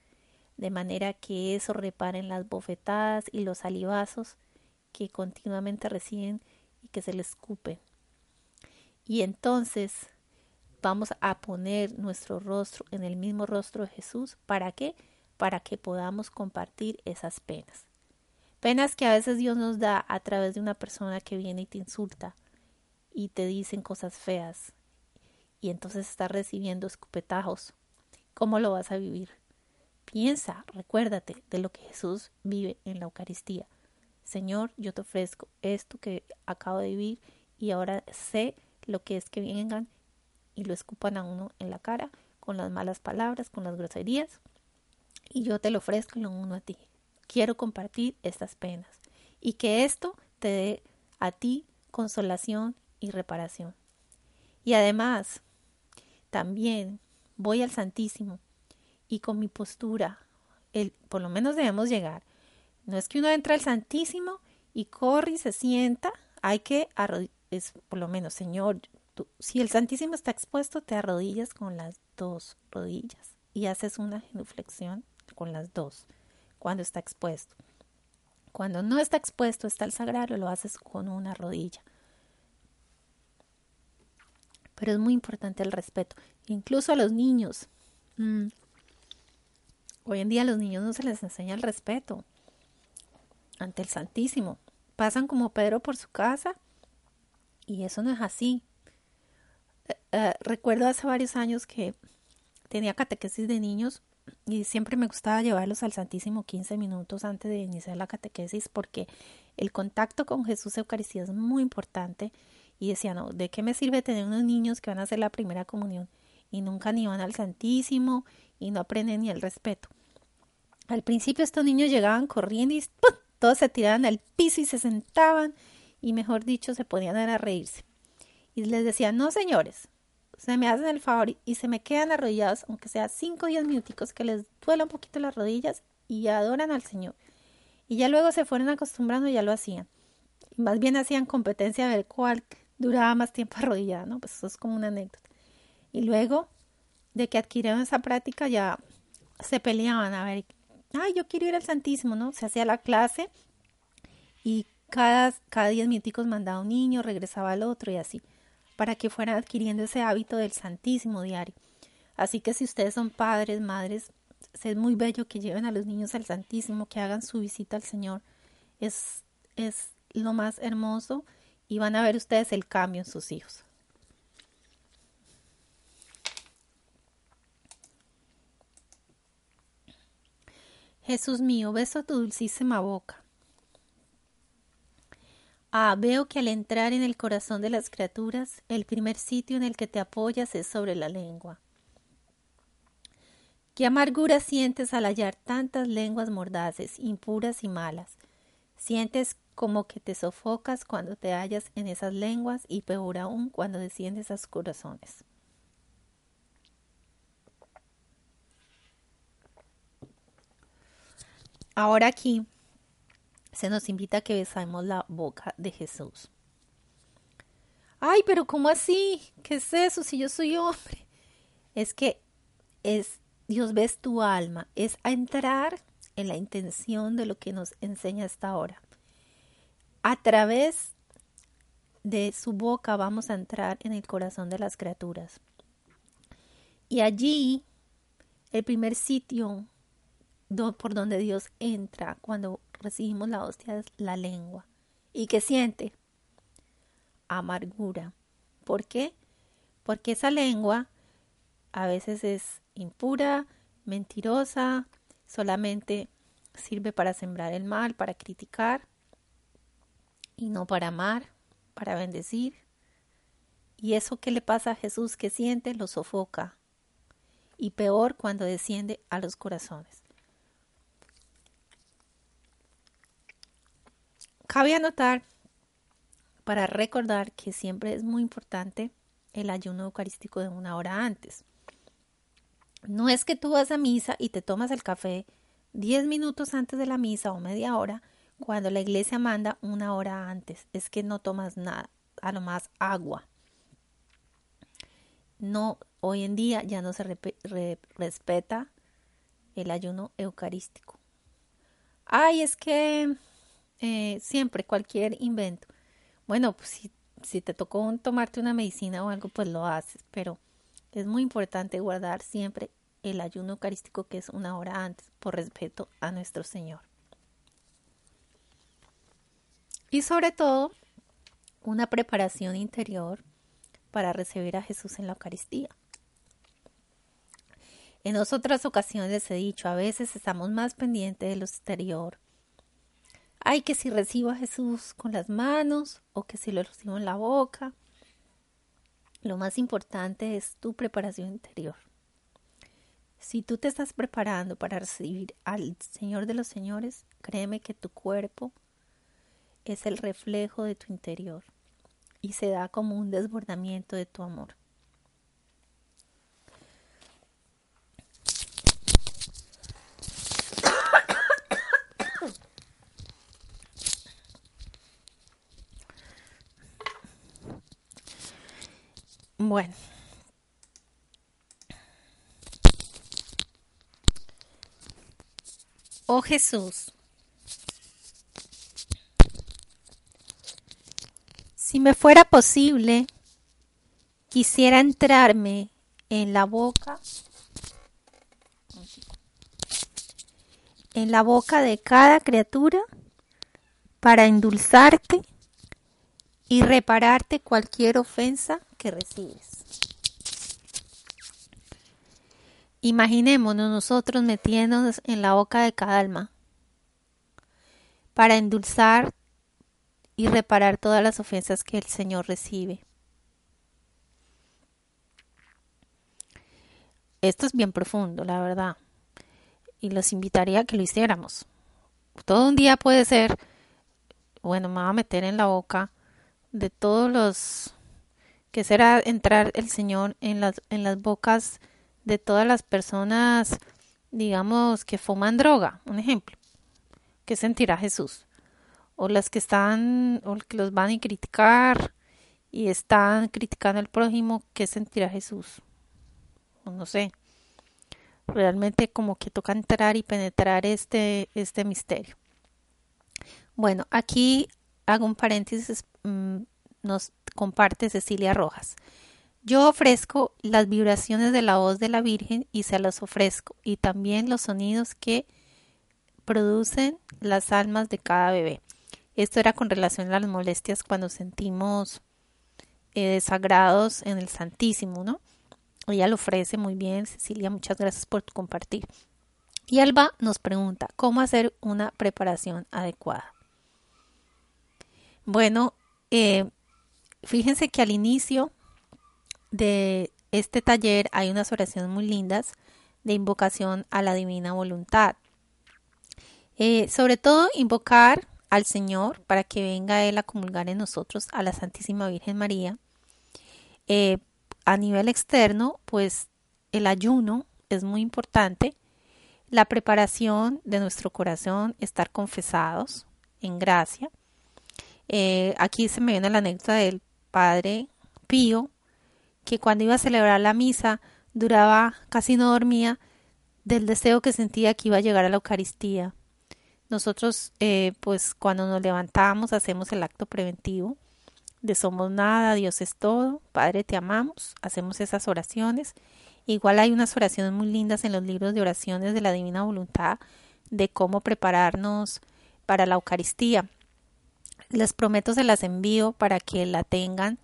Speaker 1: de manera que eso reparen las bofetadas y los salivazos que continuamente reciben y que se les escupen. Y entonces vamos a poner nuestro rostro en el mismo rostro de Jesús. ¿Para qué? Para que podamos compartir esas penas. Penas que a veces Dios nos da a través de una persona que viene y te insulta y te dicen cosas feas y entonces estás recibiendo escupetajos. ¿Cómo lo vas a vivir? Piensa, recuérdate de lo que Jesús vive en la Eucaristía. Señor, yo te ofrezco esto que acabo de vivir y ahora sé lo que es que vengan y lo escupan a uno en la cara con las malas palabras, con las groserías, y yo te lo ofrezco y lo uno a ti. Quiero compartir estas penas y que esto te dé a ti consolación y reparación. Y además, también voy al Santísimo y con mi postura, el, por lo menos debemos llegar. No es que uno entra al Santísimo y corre y se sienta, hay que es por lo menos, Señor, si el Santísimo está expuesto, te arrodillas con las dos rodillas y haces una genuflexión con las dos cuando está expuesto. Cuando no está expuesto, está el sagrario, lo haces con una rodilla. Pero es muy importante el respeto, incluso a los niños. Mm, Hoy en día a los niños no se les enseña el respeto ante el Santísimo. Pasan como Pedro por su casa y eso no es así. Eh, eh, recuerdo hace varios años que tenía catequesis de niños y siempre me gustaba llevarlos al Santísimo 15 minutos antes de iniciar la catequesis porque el contacto con Jesús Eucaristía es muy importante y decía, no, ¿de qué me sirve tener unos niños que van a hacer la primera comunión y nunca ni van al Santísimo y no aprenden ni el respeto? Al principio estos niños llegaban corriendo y todos se tiraban al piso y se sentaban y mejor dicho se podían dar a reírse. Y les decía, no señores, se me hacen el favor y se me quedan arrodillados, aunque sea cinco o diez minuticos, que les duela un poquito las rodillas y adoran al Señor. Y ya luego se fueron acostumbrando y ya lo hacían. Y más bien hacían competencia a ver cuál duraba más tiempo arrodillada, ¿no? Pues eso es como una anécdota. Y luego de que adquirieron esa práctica ya se peleaban a ver, ay, yo quiero ir al Santísimo, ¿no? Se hacía la clase y cada, cada diez minuticos mandaba un niño, regresaba al otro y así para que fueran adquiriendo ese hábito del Santísimo diario. Así que si ustedes son padres, madres, es muy bello que lleven a los niños al Santísimo, que hagan su visita al Señor. Es, es lo más hermoso y van a ver ustedes el cambio en sus hijos. Jesús mío, beso tu dulcísima boca. Ah, veo que al entrar en el corazón de las criaturas, el primer sitio en el que te apoyas es sobre la lengua. ¿Qué amargura sientes al hallar tantas lenguas mordaces, impuras y malas? Sientes como que te sofocas cuando te hallas en esas lenguas y peor aún cuando desciendes a sus corazones. Ahora aquí se nos invita a que besemos la boca de Jesús. Ay, pero ¿cómo así? ¿Qué es eso si yo soy hombre? Es que es Dios ves tu alma, es a entrar en la intención de lo que nos enseña esta hora. A través de su boca vamos a entrar en el corazón de las criaturas. Y allí, el primer sitio por donde Dios entra cuando recibimos la hostia es la lengua. ¿Y qué siente? Amargura. ¿Por qué? Porque esa lengua a veces es impura, mentirosa, solamente sirve para sembrar el mal, para criticar y no para amar, para bendecir. Y eso que le pasa a Jesús que siente lo sofoca. Y peor cuando desciende a los corazones. Cabe anotar para recordar que siempre es muy importante el ayuno eucarístico de una hora antes. No es que tú vas a misa y te tomas el café 10 minutos antes de la misa o media hora cuando la iglesia manda una hora antes. Es que no tomas nada, a lo más agua. No, hoy en día ya no se respeta el ayuno eucarístico. Ay, es que eh, siempre, cualquier invento. Bueno, pues si, si te tocó tomarte una medicina o algo, pues lo haces, pero es muy importante guardar siempre el ayuno eucarístico que es una hora antes, por respeto a nuestro Señor. Y sobre todo, una preparación interior para recibir a Jesús en la Eucaristía. En otras ocasiones he dicho, a veces estamos más pendientes de lo exterior, Ay, que si recibo a Jesús con las manos o que si lo recibo en la boca. Lo más importante es tu preparación interior. Si tú te estás preparando para recibir al Señor de los Señores, créeme que tu cuerpo es el reflejo de tu interior y se da como un desbordamiento de tu amor. Bueno. Oh Jesús, si me fuera posible, quisiera entrarme en la boca en la boca de cada criatura para endulzarte y repararte cualquier ofensa que recibes. Imaginémonos nosotros metiéndonos en la boca de cada alma para endulzar y reparar todas las ofensas que el Señor recibe. Esto es bien profundo, la verdad. Y los invitaría a que lo hiciéramos. Todo un día puede ser, bueno, me va a meter en la boca de todos los que será entrar el Señor en las, en las bocas de todas las personas, digamos, que fuman droga, un ejemplo. ¿Qué sentirá Jesús? O las que están, o que los van a criticar y están criticando al prójimo, ¿qué sentirá Jesús? no sé. Realmente como que toca entrar y penetrar este, este misterio. Bueno, aquí hago un paréntesis, mm, nos comparte Cecilia Rojas. Yo ofrezco las vibraciones de la voz de la Virgen y se las ofrezco, y también los sonidos que producen las almas de cada bebé. Esto era con relación a las molestias cuando sentimos eh, desagrados en el Santísimo, ¿no? Ella lo ofrece muy bien, Cecilia, muchas gracias por compartir. Y Alba nos pregunta, ¿cómo hacer una preparación adecuada? Bueno, eh, fíjense que al inicio de este taller hay unas oraciones muy lindas de invocación a la divina voluntad. Eh, sobre todo invocar al Señor para que venga Él a comulgar en nosotros a la Santísima Virgen María. Eh, a nivel externo, pues el ayuno es muy importante, la preparación de nuestro corazón, estar confesados en gracia. Eh, aquí se me viene la anécdota del Padre Pío, que cuando iba a celebrar la misa duraba, casi no dormía, del deseo que sentía que iba a llegar a la Eucaristía. Nosotros, eh, pues cuando nos levantamos, hacemos el acto preventivo de somos nada, Dios es todo, Padre te amamos, hacemos esas oraciones. Igual hay unas oraciones muy lindas en los libros de oraciones de la Divina Voluntad de cómo prepararnos para la Eucaristía. Les prometo se las envío para que la tengan.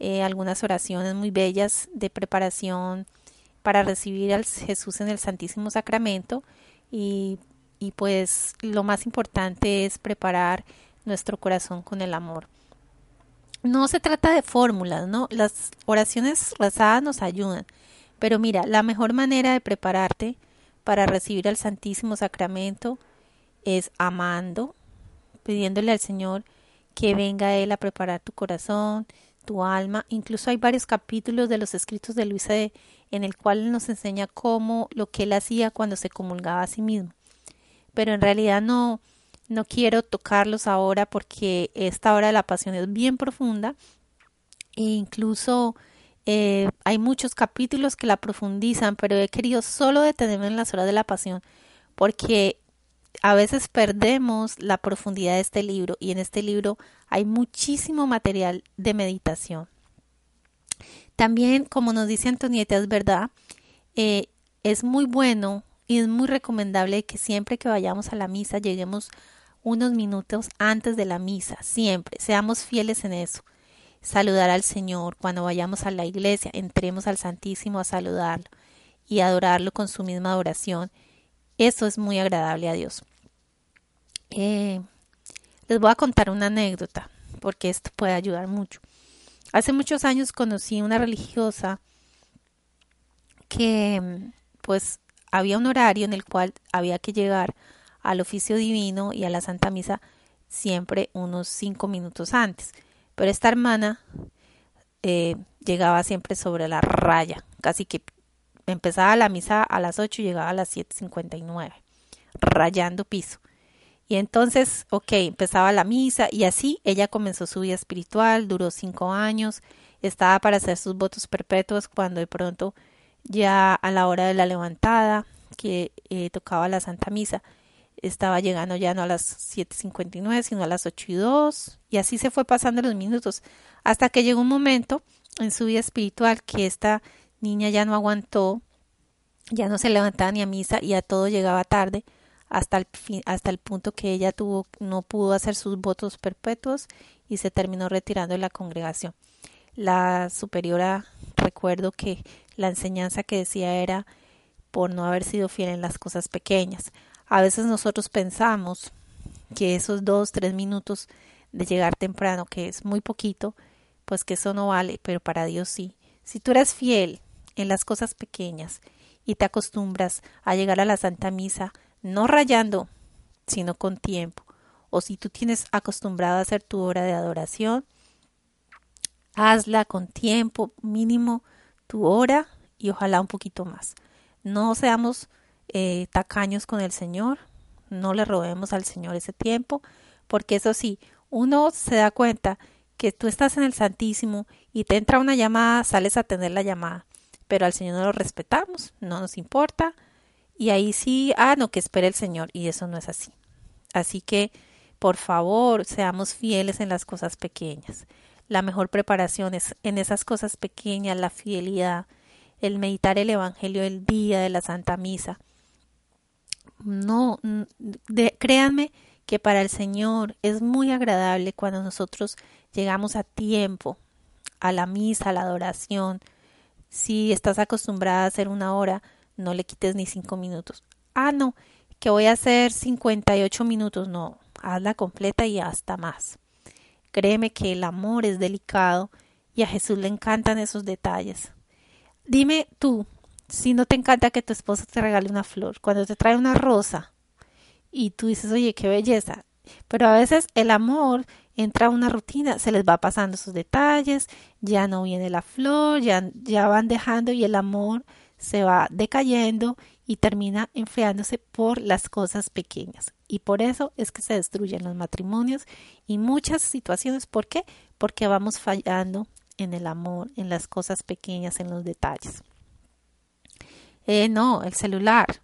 Speaker 1: Eh, algunas oraciones muy bellas de preparación para recibir al Jesús en el Santísimo Sacramento y, y pues lo más importante es preparar nuestro corazón con el amor no se trata de fórmulas, ¿no? Las oraciones rezadas nos ayudan. Pero mira, la mejor manera de prepararte para recibir el Santísimo Sacramento es amando, pidiéndole al Señor que venga Él a preparar tu corazón, tu alma. Incluso hay varios capítulos de los escritos de Luisa de, en el cual nos enseña cómo lo que Él hacía cuando se comulgaba a sí mismo. Pero en realidad no, no quiero tocarlos ahora porque esta hora de la pasión es bien profunda e incluso eh, hay muchos capítulos que la profundizan, pero he querido solo detenerme en las horas de la pasión porque a veces perdemos la profundidad de este libro y en este libro hay muchísimo material de meditación. También, como nos dice Antonieta, es verdad, eh, es muy bueno y es muy recomendable que siempre que vayamos a la misa lleguemos unos minutos antes de la misa, siempre, seamos fieles en eso. Saludar al Señor cuando vayamos a la iglesia, entremos al Santísimo a saludarlo y adorarlo con su misma adoración. Eso es muy agradable a Dios. Eh, les voy a contar una anécdota porque esto puede ayudar mucho. Hace muchos años conocí una religiosa que pues había un horario en el cual había que llegar al oficio divino y a la Santa Misa siempre unos cinco minutos antes. Pero esta hermana eh, llegaba siempre sobre la raya, casi que empezaba la misa a las ocho y llegaba a las siete cincuenta y nueve, rayando piso. Y entonces, ok, empezaba la misa y así ella comenzó su vida espiritual, duró cinco años, estaba para hacer sus votos perpetuos cuando de pronto ya a la hora de la levantada, que eh, tocaba la Santa Misa, estaba llegando ya no a las 7.59, sino a las 8 y 2, y así se fue pasando los minutos, hasta que llegó un momento en su vida espiritual que esta niña ya no aguantó, ya no se levantaba ni a misa y a todo llegaba tarde, hasta el, hasta el punto que ella tuvo, no pudo hacer sus votos perpetuos y se terminó retirando de la congregación. La superiora, recuerdo que la enseñanza que decía era por no haber sido fiel en las cosas pequeñas. A veces nosotros pensamos que esos dos, tres minutos de llegar temprano, que es muy poquito, pues que eso no vale, pero para Dios sí. Si tú eres fiel en las cosas pequeñas y te acostumbras a llegar a la Santa Misa, no rayando, sino con tiempo, o si tú tienes acostumbrado a hacer tu hora de adoración, hazla con tiempo mínimo tu hora y ojalá un poquito más. No seamos eh, tacaños con el Señor, no le robemos al Señor ese tiempo, porque eso sí, uno se da cuenta que tú estás en el Santísimo y te entra una llamada, sales a atender la llamada, pero al Señor no lo respetamos, no nos importa, y ahí sí, ah, no, que espere el Señor, y eso no es así. Así que, por favor, seamos fieles en las cosas pequeñas. La mejor preparación es en esas cosas pequeñas, la fidelidad, el meditar el Evangelio el día de la Santa Misa. No, créanme que para el Señor es muy agradable cuando nosotros llegamos a tiempo a la misa, a la adoración. Si estás acostumbrada a hacer una hora, no le quites ni cinco minutos. Ah, no, que voy a hacer 58 minutos. No, hazla completa y hasta más. Créeme que el amor es delicado y a Jesús le encantan esos detalles. Dime tú, si no te encanta que tu esposa te regale una flor, cuando te trae una rosa y tú dices, oye, qué belleza, pero a veces el amor entra una rutina, se les va pasando sus detalles, ya no viene la flor, ya, ya van dejando y el amor se va decayendo y termina enfriándose por las cosas pequeñas. Y por eso es que se destruyen los matrimonios y muchas situaciones. ¿Por qué? Porque vamos fallando en el amor, en las cosas pequeñas, en los detalles. Eh, no, el celular.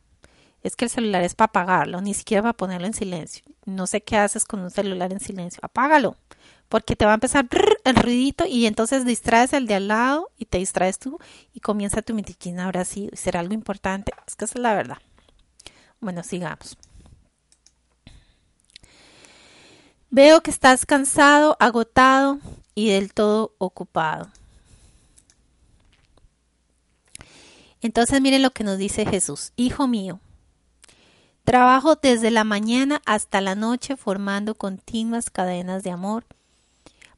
Speaker 1: Es que el celular es para apagarlo, ni siquiera para ponerlo en silencio. No sé qué haces con un celular en silencio. Apágalo, porque te va a empezar el ruidito y entonces distraes el de al lado y te distraes tú y comienza tu mitiquina ahora sí. Será algo importante. Es que esa es la verdad. Bueno, sigamos. Veo que estás cansado, agotado y del todo ocupado. Entonces miren lo que nos dice Jesús. Hijo mío, trabajo desde la mañana hasta la noche formando continuas cadenas de amor,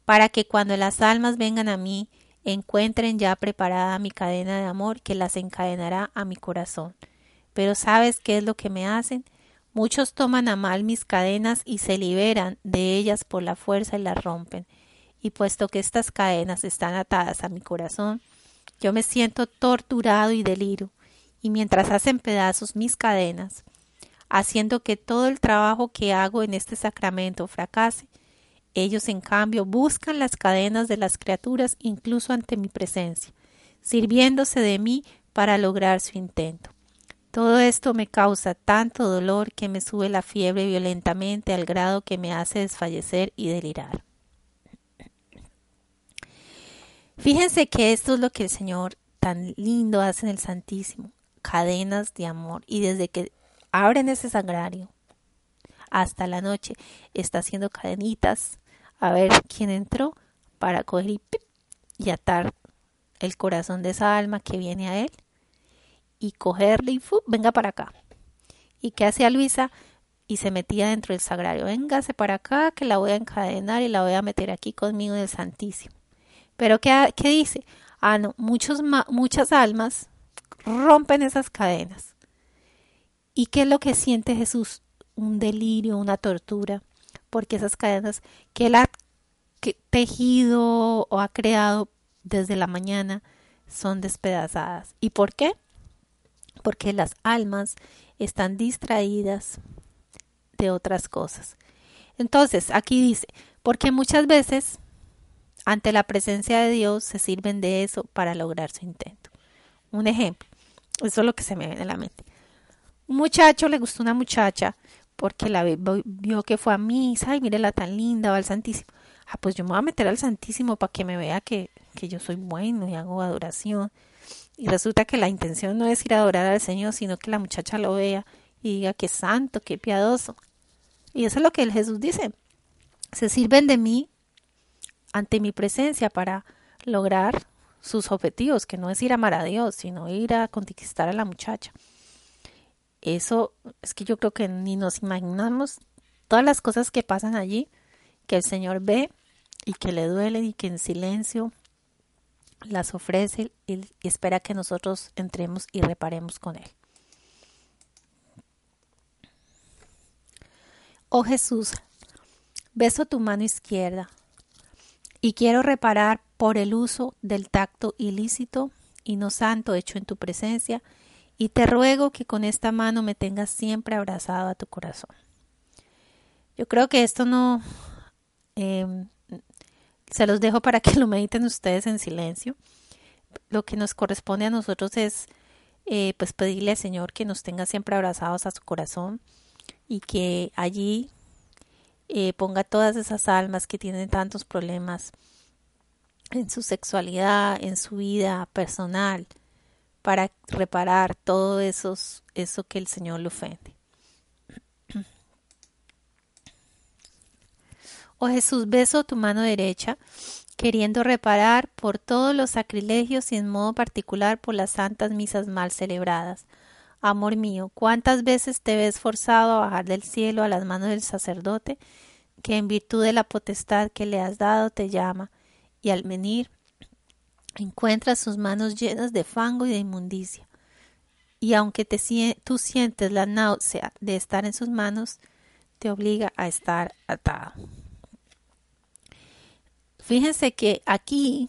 Speaker 1: para que cuando las almas vengan a mí, encuentren ya preparada mi cadena de amor que las encadenará a mi corazón. Pero ¿sabes qué es lo que me hacen? Muchos toman a mal mis cadenas y se liberan de ellas por la fuerza y las rompen. Y puesto que estas cadenas están atadas a mi corazón, yo me siento torturado y deliro, y mientras hacen pedazos mis cadenas, haciendo que todo el trabajo que hago en este sacramento fracase, ellos en cambio buscan las cadenas de las criaturas incluso ante mi presencia, sirviéndose de mí para lograr su intento. Todo esto me causa tanto dolor que me sube la fiebre violentamente al grado que me hace desfallecer y delirar. Fíjense que esto es lo que el Señor tan lindo hace en el Santísimo, cadenas de amor. Y desde que abren ese sagrario hasta la noche, está haciendo cadenitas a ver quién entró para coger y, atar el corazón de esa alma que viene a él y cogerle y venga para acá. ¿Y qué hacía Luisa? Y se metía dentro del sagrario. Véngase para acá que la voy a encadenar y la voy a meter aquí conmigo en el Santísimo. Pero ¿qué, qué dice? Ah, no, muchos, muchas almas rompen esas cadenas. ¿Y qué es lo que siente Jesús? Un delirio, una tortura, porque esas cadenas que él ha tejido o ha creado desde la mañana son despedazadas. ¿Y por qué? porque las almas están distraídas de otras cosas. Entonces, aquí dice, porque muchas veces ante la presencia de Dios se sirven de eso para lograr su intento. Un ejemplo, eso es lo que se me viene a la mente. Un muchacho le gustó una muchacha porque la vio que fue a misa, y mire la tan linda, va al Santísimo. Ah, pues yo me voy a meter al Santísimo para que me vea que, que yo soy bueno y hago adoración. Y resulta que la intención no es ir a adorar al Señor, sino que la muchacha lo vea y diga que santo, que piadoso. Y eso es lo que el Jesús dice. Se sirven de mí ante mi presencia para lograr sus objetivos, que no es ir a amar a Dios, sino ir a conquistar a la muchacha. Eso es que yo creo que ni nos imaginamos todas las cosas que pasan allí, que el Señor ve y que le duelen y que en silencio las ofrece y espera que nosotros entremos y reparemos con Él. Oh Jesús, beso tu mano izquierda y quiero reparar por el uso del tacto ilícito y no santo hecho en tu presencia, y te ruego que con esta mano me tengas siempre abrazado a tu corazón. Yo creo que esto no em, se los dejo para que lo mediten ustedes en silencio. Lo que nos corresponde a nosotros es eh, pues pedirle al Señor que nos tenga siempre abrazados a su corazón y que allí eh, ponga todas esas almas que tienen tantos problemas en su sexualidad, en su vida personal, para reparar todo esos, eso que el Señor le ofende. Oh Jesús, beso tu mano derecha, queriendo reparar por todos los sacrilegios y en modo particular por las santas misas mal celebradas. Amor mío, cuántas veces te ves forzado a bajar del cielo a las manos del sacerdote, que en virtud de la potestad que le has dado te llama, y al venir encuentras sus manos llenas de fango y de inmundicia. Y aunque te, tú sientes la náusea de estar en sus manos, te obliga a estar atado. Fíjense que aquí,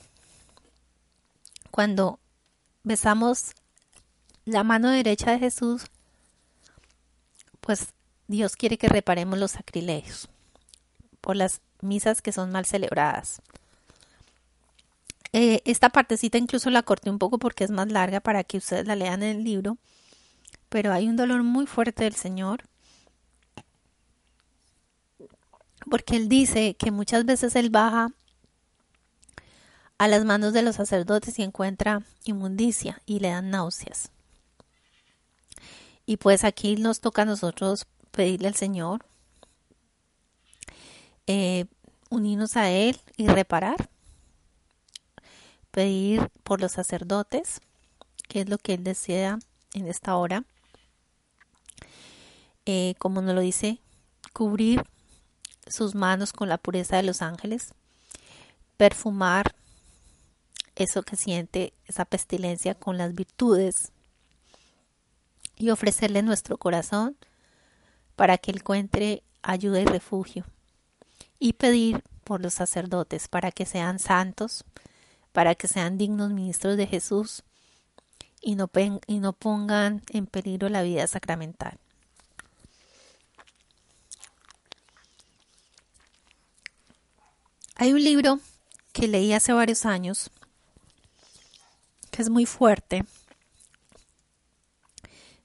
Speaker 1: cuando besamos la mano derecha de Jesús, pues Dios quiere que reparemos los sacrilegios por las misas que son mal celebradas. Eh, esta partecita incluso la corté un poco porque es más larga para que ustedes la lean en el libro, pero hay un dolor muy fuerte del Señor porque Él dice que muchas veces Él baja a las manos de los sacerdotes y encuentra inmundicia y le dan náuseas. Y pues aquí nos toca a nosotros pedirle al Señor, eh, unirnos a Él y reparar. Pedir por los sacerdotes, que es lo que Él desea en esta hora. Eh, como nos lo dice, cubrir sus manos con la pureza de los ángeles, perfumar eso que siente, esa pestilencia con las virtudes y ofrecerle nuestro corazón para que encuentre ayuda y refugio y pedir por los sacerdotes para que sean santos, para que sean dignos ministros de Jesús y no, y no pongan en peligro la vida sacramental. Hay un libro que leí hace varios años que es muy fuerte,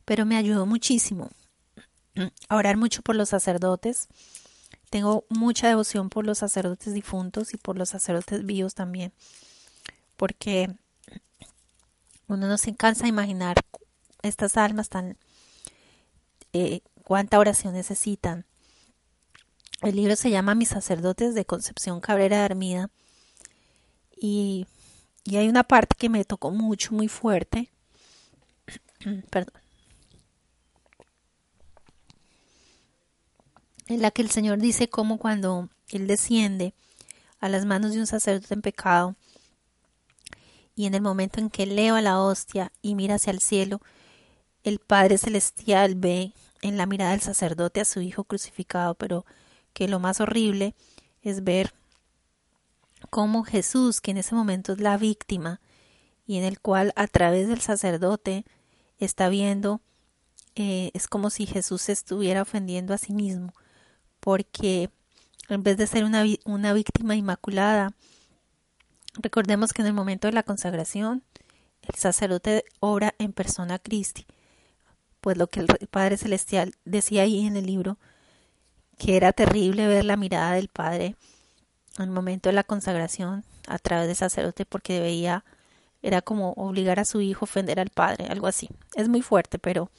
Speaker 1: pero me ayudó muchísimo a orar mucho por los sacerdotes. Tengo mucha devoción por los sacerdotes difuntos y por los sacerdotes vivos también, porque uno no se cansa de imaginar estas almas tan eh, cuánta oración necesitan. El libro se llama Mis sacerdotes de Concepción Cabrera de Armida y y hay una parte que me tocó mucho, muy fuerte. Perdón. En la que el Señor dice cómo cuando Él desciende a las manos de un sacerdote en pecado y en el momento en que eleva la hostia y mira hacia el cielo, el Padre Celestial ve en la mirada del sacerdote a su Hijo crucificado, pero que lo más horrible es ver como Jesús, que en ese momento es la víctima, y en el cual a través del sacerdote está viendo, eh, es como si Jesús se estuviera ofendiendo a sí mismo, porque en vez de ser una, una víctima inmaculada, recordemos que en el momento de la consagración, el sacerdote obra en persona a Cristi, pues lo que el Padre Celestial decía ahí en el libro, que era terrible ver la mirada del Padre el momento de la consagración a través del sacerdote porque veía era como obligar a su hijo a ofender al padre, algo así. Es muy fuerte, pero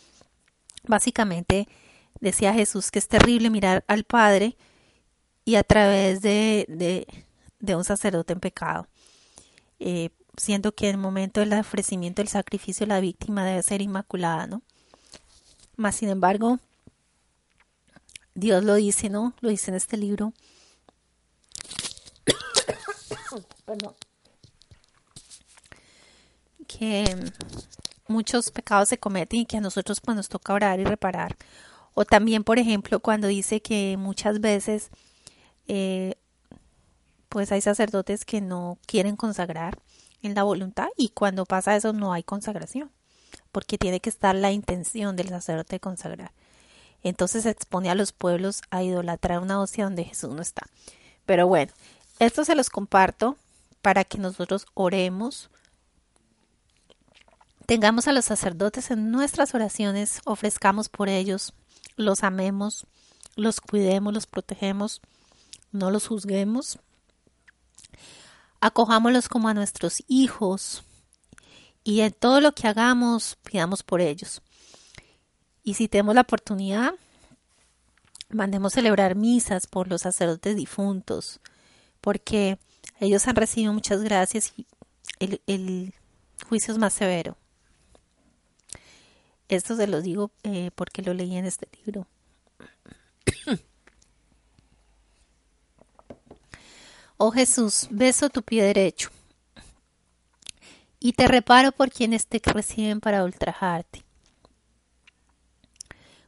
Speaker 1: Básicamente decía Jesús que es terrible mirar al Padre y a través de, de, de un sacerdote en pecado. Eh, siendo que en el momento del ofrecimiento del sacrificio la víctima debe ser inmaculada, ¿no? Más sin embargo, Dios lo dice, ¿no? Lo dice en este libro. Que muchos pecados se cometen y que a nosotros pues nos toca orar y reparar. O también, por ejemplo, cuando dice que muchas veces eh, pues hay sacerdotes que no quieren consagrar en la voluntad y cuando pasa eso no hay consagración, porque tiene que estar la intención del sacerdote de consagrar. Entonces se expone a los pueblos a idolatrar una hostia donde Jesús no está. Pero bueno, esto se los comparto para que nosotros oremos, tengamos a los sacerdotes en nuestras oraciones, ofrezcamos por ellos, los amemos, los cuidemos, los protegemos, no los juzguemos, acojámoslos como a nuestros hijos y en todo lo que hagamos pidamos por ellos. Y si tenemos la oportunidad, mandemos celebrar misas por los sacerdotes difuntos, porque ellos han recibido muchas gracias y el, juicio es más severo. Esto se lo digo eh, porque lo leí en este libro. Oh Jesús, beso tu pie derecho y te reparo por quienes te reciben para ultrajarte.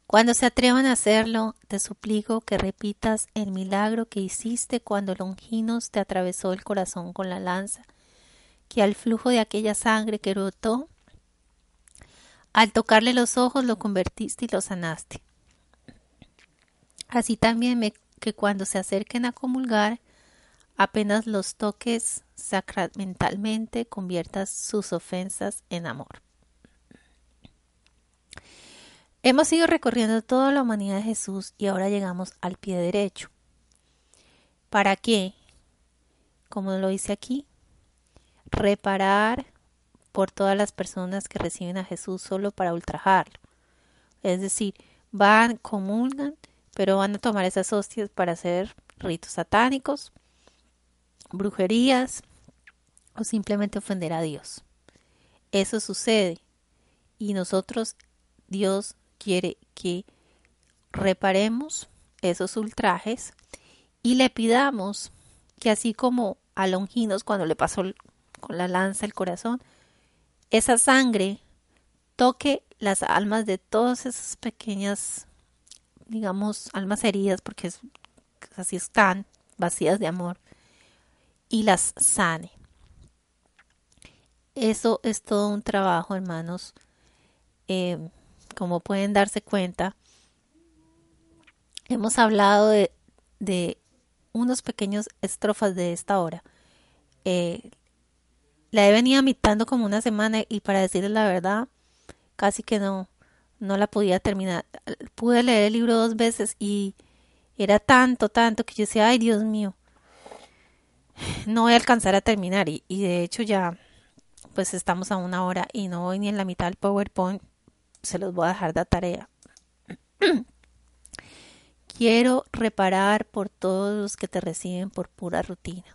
Speaker 1: Cuando se atrevan a hacerlo, te suplico que repitas el milagro que hiciste cuando Longinos te atravesó el corazón con la lanza, que al flujo de aquella sangre que brotó, al tocarle los ojos lo convertiste y lo sanaste. Así también me, que cuando se acerquen a comulgar, apenas los toques sacramentalmente conviertas sus ofensas en amor. Hemos ido recorriendo toda la humanidad de Jesús y ahora llegamos al pie derecho. ¿Para qué? Como lo dice aquí, reparar por todas las personas que reciben a Jesús solo para ultrajarlo. Es decir, van, comulgan, pero van a tomar esas hostias para hacer ritos satánicos, brujerías o simplemente ofender a Dios. Eso sucede y nosotros, Dios quiere que reparemos esos ultrajes y le pidamos que así como a Longinos cuando le pasó con la lanza el corazón, esa sangre toque las almas de todas esas pequeñas, digamos, almas heridas, porque así están, vacías de amor, y las sane. Eso es todo un trabajo, hermanos. Eh, como pueden darse cuenta, hemos hablado de, de unos pequeños estrofas de esta hora. Eh, la he venido imitando como una semana y para decirles la verdad, casi que no, no la podía terminar. Pude leer el libro dos veces y era tanto, tanto que yo decía, ay Dios mío, no voy a alcanzar a terminar y, de hecho ya pues estamos a una hora y no voy ni en la mitad del PowerPoint, se los voy a dejar de tarea. Quiero reparar por todos los que te reciben por pura rutina.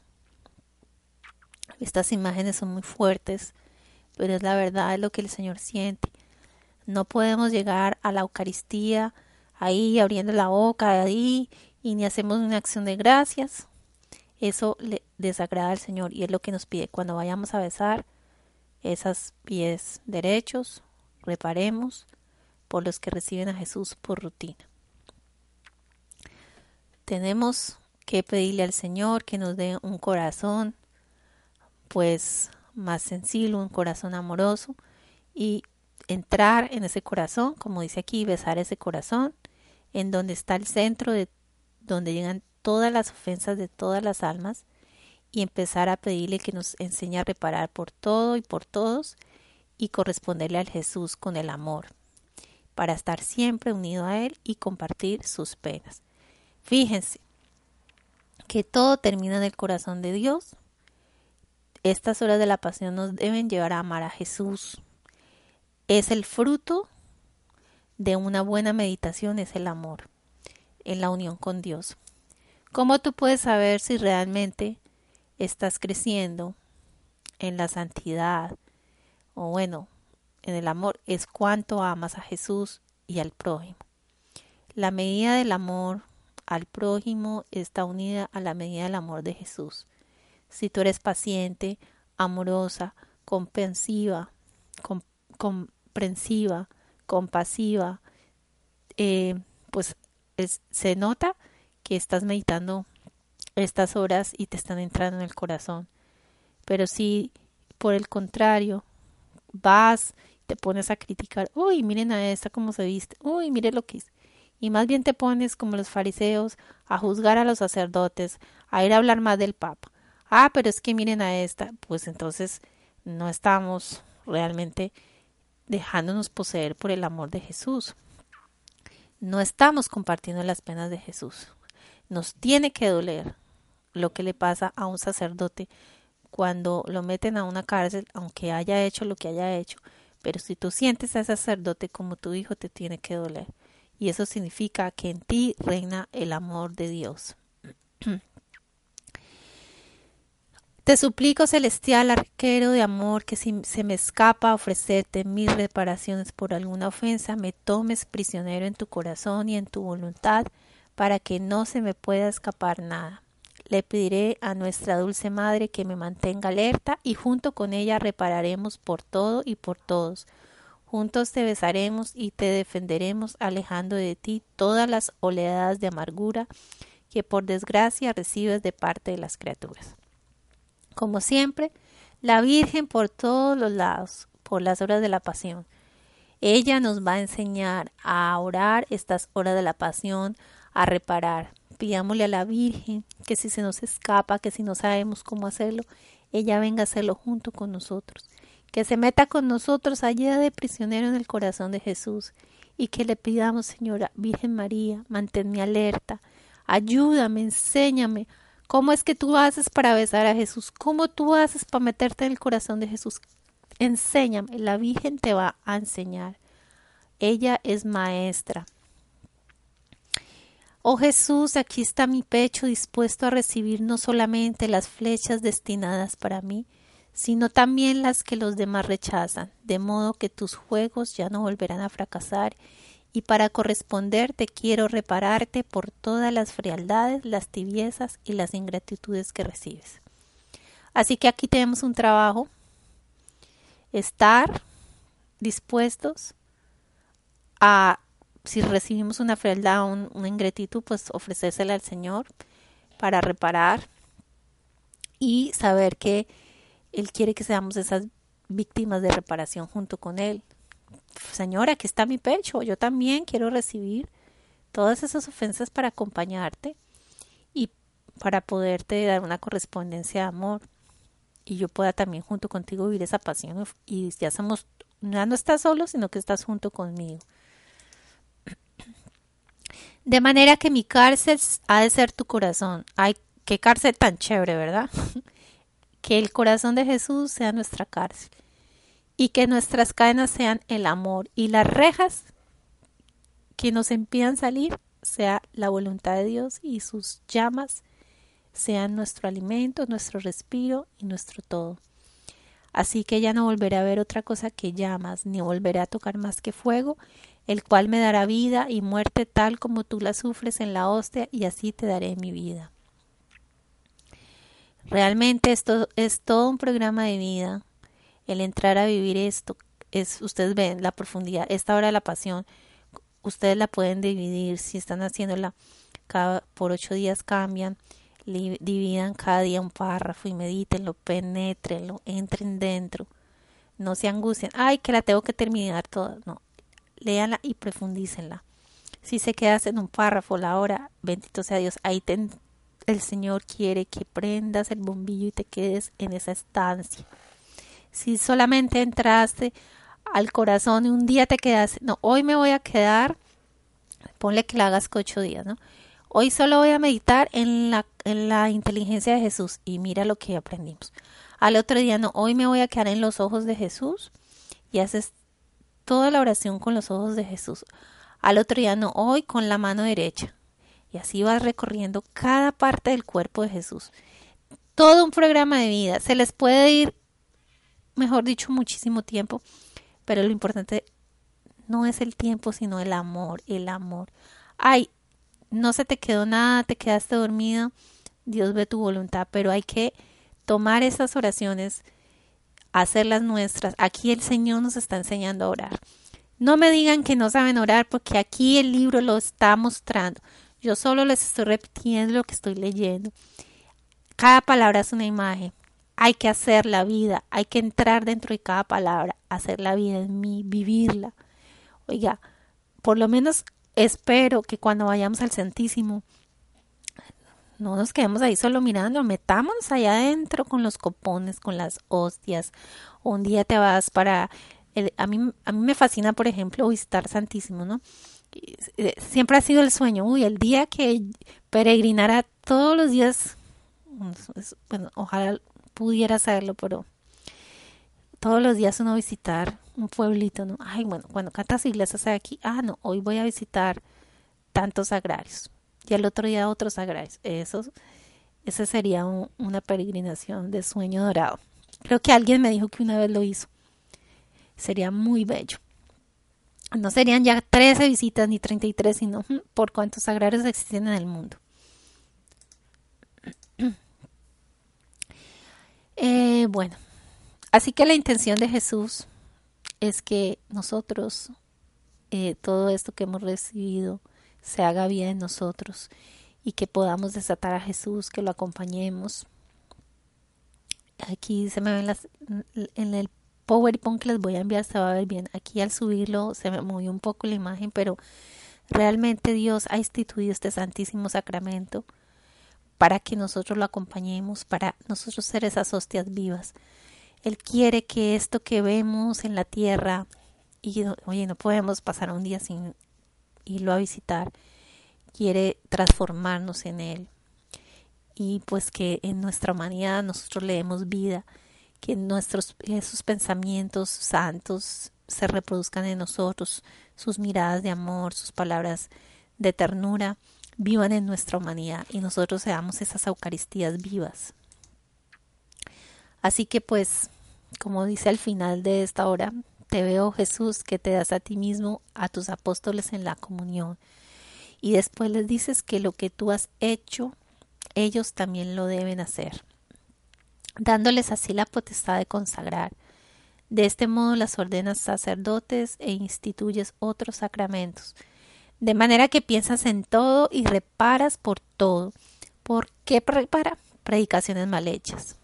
Speaker 1: Estas imágenes son muy fuertes, pero es la verdad, es lo que el Señor siente. No podemos llegar a la Eucaristía ahí abriendo la boca ahí y ni hacemos una acción de gracias eso le desagrada al Señor y es lo que nos pide cuando vayamos a besar esos pies derechos, reparemos por los que reciben a Jesús por rutina. Tenemos que pedirle al Señor que nos dé un corazón pues más sensible, un corazón amoroso y entrar en ese corazón, como dice aquí, besar ese corazón, en donde está el centro de donde llegan todas las ofensas de todas las almas y empezar a pedirle que nos enseñe a reparar por todo y por todos y corresponderle al Jesús con el amor, para estar siempre unido a Él y compartir sus penas. Fíjense que todo termina en el corazón de Dios. Estas horas de la pasión nos deben llevar a amar a Jesús. Es el fruto de una buena meditación es el amor, en la unión con Dios. ¿Cómo tú puedes saber si realmente estás creciendo en la santidad o bueno, en el amor? Es cuánto amas a Jesús y al prójimo. La medida del amor al prójimo está unida a la medida del amor de Jesús. Si tú eres paciente, amorosa, comprensiva, comprensiva, compasiva, eh, pues se nota que estás meditando estas horas y te están entrando en el corazón. Pero si por el contrario vas, te pones a criticar, uy, miren a esta cómo se viste, uy, mire lo que es y más bien te pones como los fariseos a juzgar a los sacerdotes, a ir a hablar más del Papa. Ah, pero es que miren a esta, pues entonces no estamos realmente dejándonos poseer por el amor de Jesús. No estamos compartiendo las penas de Jesús. Nos tiene que doler lo que le pasa a un sacerdote cuando lo meten a una cárcel, aunque haya hecho lo que haya hecho. Pero si tú sientes a ese sacerdote como tu hijo, te tiene que doler y eso significa que en ti reina el amor de Dios. Te suplico, celestial arquero de amor, que si se me escapa ofrecerte mis reparaciones por alguna ofensa, me tomes prisionero en tu corazón y en tu voluntad, para que no se me pueda escapar nada. Le pediré a nuestra dulce Madre que me mantenga alerta y junto con ella repararemos por todo y por todos Juntos te besaremos y te defenderemos alejando de ti todas las oleadas de amargura que por desgracia recibes de parte de las criaturas. Como siempre, la Virgen por todos los lados, por las horas de la pasión. Ella nos va a enseñar a orar estas horas de la pasión, a reparar. Pidámosle a la Virgen que si se nos escapa, que si no sabemos cómo hacerlo, ella venga a hacerlo junto con nosotros que se meta con nosotros allá de prisionero en el corazón de Jesús y que le pidamos, Señora Virgen María, manténme alerta, ayúdame, enséñame. ¿Cómo es que tú haces para besar a Jesús? ¿Cómo tú haces para meterte en el corazón de Jesús? Enséñame, la Virgen te va a enseñar. Ella es maestra. Oh Jesús, aquí está mi pecho dispuesto a recibir no solamente las flechas destinadas para mí, sino también las que los demás rechazan, de modo que tus juegos ya no volverán a fracasar, y para corresponderte quiero repararte por todas las frialdades, las tibiezas y las ingratitudes que recibes. Así que aquí tenemos un trabajo, estar dispuestos a, si recibimos una frialdad o un, una ingratitud, pues ofrecérsela al Señor para reparar y saber que él quiere que seamos esas víctimas de reparación junto con Él. Señora, aquí está mi pecho, yo también quiero recibir todas esas ofensas para acompañarte y para poderte dar una correspondencia de amor y yo pueda también junto contigo vivir esa pasión y ya somos, ya no estás solo, sino que estás junto conmigo. De manera que mi cárcel ha de ser tu corazón. Ay, qué cárcel tan chévere, ¿verdad? que el corazón de Jesús sea nuestra cárcel y que nuestras cadenas sean el amor y las rejas que nos impidan salir sea la voluntad de Dios y sus llamas sean nuestro alimento, nuestro respiro y nuestro todo. Así que ya no volveré a ver otra cosa que llamas, ni volveré a tocar más que fuego, el cual me dará vida y muerte tal como tú la sufres en la hostia, y así te daré mi vida. Realmente esto es todo un programa de vida. El entrar a vivir esto es, ustedes ven la profundidad, esta hora de la pasión, ustedes la pueden dividir si están haciéndola cada, por ocho días cambian, dividan cada día un párrafo y medítenlo, penetrenlo, entren dentro, no se angustien, ay que la tengo que terminar toda, no, léanla y profundícenla. Si se quedas en un párrafo la hora, bendito sea Dios, ahí el Señor quiere que prendas el bombillo y te quedes en esa estancia. Si solamente entraste al corazón y un día te quedas, no, hoy me voy a quedar, ponle que la hagas ocho días, ¿no? Hoy solo voy a meditar en la, en la inteligencia de Jesús y mira lo que aprendimos. Al otro día, no, hoy me voy a quedar en los ojos de Jesús y haces toda la oración con los ojos de Jesús. al otro día no, hoy con la mano derecha. Y así vas recorriendo cada parte del cuerpo de Jesús. Todo un programa de vida. Se les puede ir, mejor dicho, muchísimo tiempo, pero lo importante no es el tiempo, sino el amor, el amor. Ay, no se te quedó nada, te quedaste dormido, Dios ve tu voluntad, pero hay que tomar esas oraciones, hacerlas nuestras. Aquí el Señor nos está enseñando a orar. No me digan que no saben orar porque aquí el libro lo está mostrando. Yo solo les estoy repitiendo lo que estoy leyendo. Cada palabra es una imagen. Hay que hacer la vida, hay que entrar dentro de cada palabra, hacer la vida en mí, vivirla. Oiga, por lo menos espero que cuando vayamos al Santísimo no nos quedemos ahí solo mirando, metámonos allá adentro con los copones, con las hostias. Un día te vas para a, mí, a mí me fascina, por ejemplo, visitar Santísimo, ¿no? Eh, siempre ha sido el sueño, uy, el día que peregrinara todos los días, bueno, ojalá pudiera hacerlo, pero todos los días uno visitar un pueblito, ¿no? Ay, bueno, bueno, ¿cuántas iglesias hay aquí? Ah, no, hoy voy a visitar tantos agrarios y el otro día otros agrarios. Eso, ese sería una peregrinación de sueño dorado. Creo que alguien me dijo que una vez lo hizo. Sería muy bello. No serían ya 13 visitas ni 33, sino por cuántos agrarios existen en el mundo. Eh, bueno, así que la intención de Jesús es que nosotros, eh, todo esto que hemos recibido, se haga bien en nosotros y que podamos desatar a Jesús, que lo acompañemos. Aquí se me ven las, en el PowerPoint que les voy a enviar se va a ver bien. Aquí al subirlo se me movió un poco la imagen, pero realmente Dios ha instituido este Santísimo Sacramento para que nosotros lo acompañemos, para nosotros ser esas hostias vivas. Él quiere que esto que vemos en la tierra, y oye, no podemos pasar un día sin irlo a visitar, quiere transformarnos en Él. Y pues que en nuestra humanidad nosotros le demos vida que nuestros esos pensamientos santos se reproduzcan en nosotros, sus miradas de amor, sus palabras de ternura vivan en nuestra humanidad y nosotros seamos esas Eucaristías vivas. Así que pues, como dice al final de esta hora, te veo Jesús que te das a ti mismo, a tus apóstoles en la comunión. Y después les dices que lo que tú has hecho, ellos también lo deben hacer dándoles así la potestad de consagrar. De este modo las ordenas sacerdotes e instituyes otros sacramentos, de manera que piensas en todo y reparas por todo. ¿Por qué repara? Predicaciones mal hechas.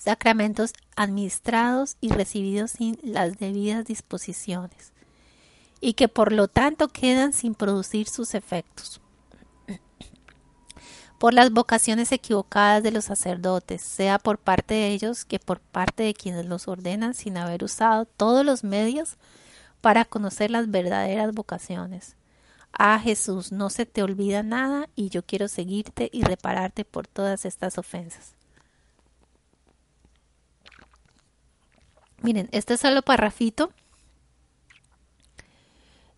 Speaker 1: Sacramentos administrados y recibidos sin las debidas disposiciones, y que por lo tanto quedan sin producir sus efectos por las vocaciones equivocadas de los sacerdotes, sea por parte de ellos que por parte de quienes los ordenan sin haber usado todos los medios para conocer las verdaderas vocaciones. Ah Jesús, no se te olvida nada y yo quiero seguirte y repararte por todas estas ofensas. Miren, este solo parrafito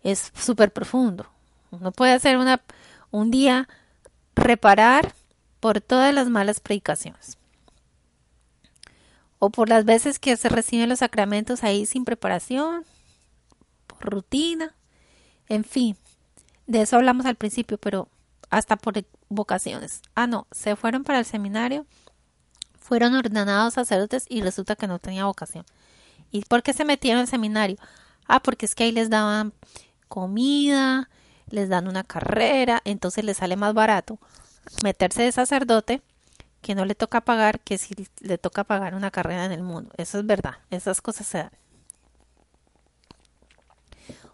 Speaker 1: es súper profundo. Uno puede hacer una, un día reparar por todas las malas predicaciones o por las veces que se reciben los sacramentos ahí sin preparación, por rutina, en fin, de eso hablamos al principio, pero hasta por vocaciones. Ah, no, se fueron para el seminario, fueron ordenados sacerdotes y resulta que no tenía vocación. ¿Y por qué se metieron al seminario? Ah, porque es que ahí les daban comida, les dan una carrera, entonces les sale más barato meterse de sacerdote que no le toca pagar que si le toca pagar una carrera en el mundo. Eso es verdad, esas cosas se dan.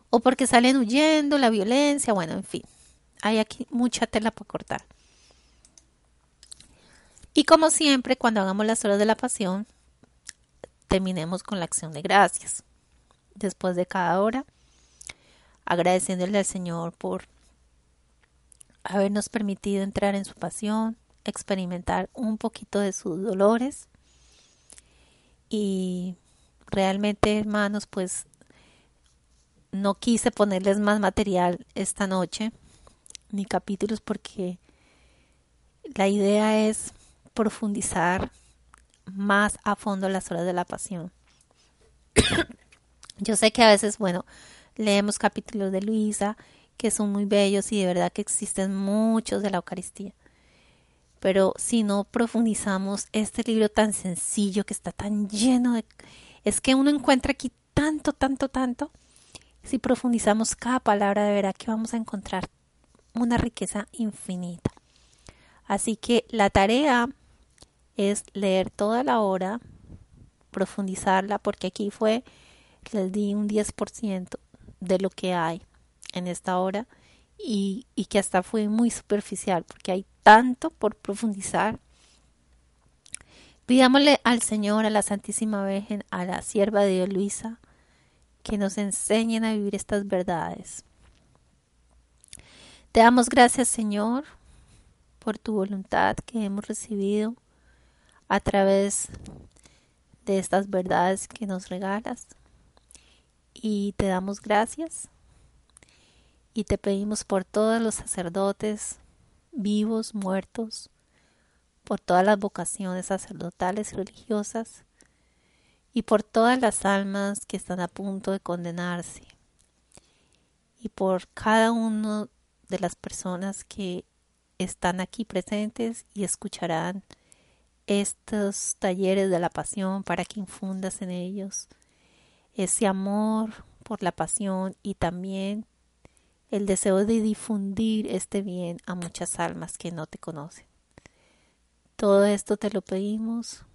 Speaker 1: O porque salen huyendo, la violencia, bueno, en fin, hay aquí mucha tela para cortar. Y como siempre, cuando hagamos las horas de la pasión, terminemos con la acción de gracias. Después de cada hora, agradeciéndole al Señor por habernos permitido entrar en su pasión, experimentar un poquito de sus dolores y realmente hermanos pues no quise ponerles más material esta noche, ni capítulos, porque la idea es profundizar más a fondo las horas de la pasión. Yo sé que a veces, bueno, leemos capítulos de Luisa que son muy bellos y de verdad que existen muchos de la Eucaristía. Pero si no profundizamos este libro tan sencillo que está tan lleno de... Es que uno encuentra aquí tanto, tanto, tanto. Si profundizamos cada palabra, de verdad que vamos a encontrar una riqueza infinita. Así que la tarea es leer toda la hora, profundizarla, porque aquí fue, les di un 10% de lo que hay en esta hora y, y que hasta fue muy superficial porque hay tanto por profundizar. Pidámosle al Señor, a la Santísima Virgen, a la sierva de Dios Luisa, que nos enseñen a vivir estas verdades. Te damos gracias, Señor, por tu voluntad que hemos recibido a través de estas verdades que nos regalas. Y te damos gracias y te pedimos por todos los sacerdotes vivos, muertos, por todas las vocaciones sacerdotales y religiosas y por todas las almas que están a punto de condenarse y por cada uno de las personas que están aquí presentes y escucharán estos talleres de la pasión para que infundas en ellos ese amor por la pasión y también el deseo de difundir este bien a muchas almas que no te conocen. Todo esto te lo pedimos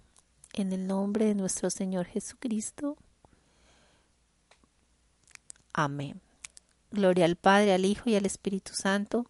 Speaker 1: en el nombre de nuestro Señor Jesucristo. Amén. Gloria al Padre, al Hijo y al Espíritu Santo,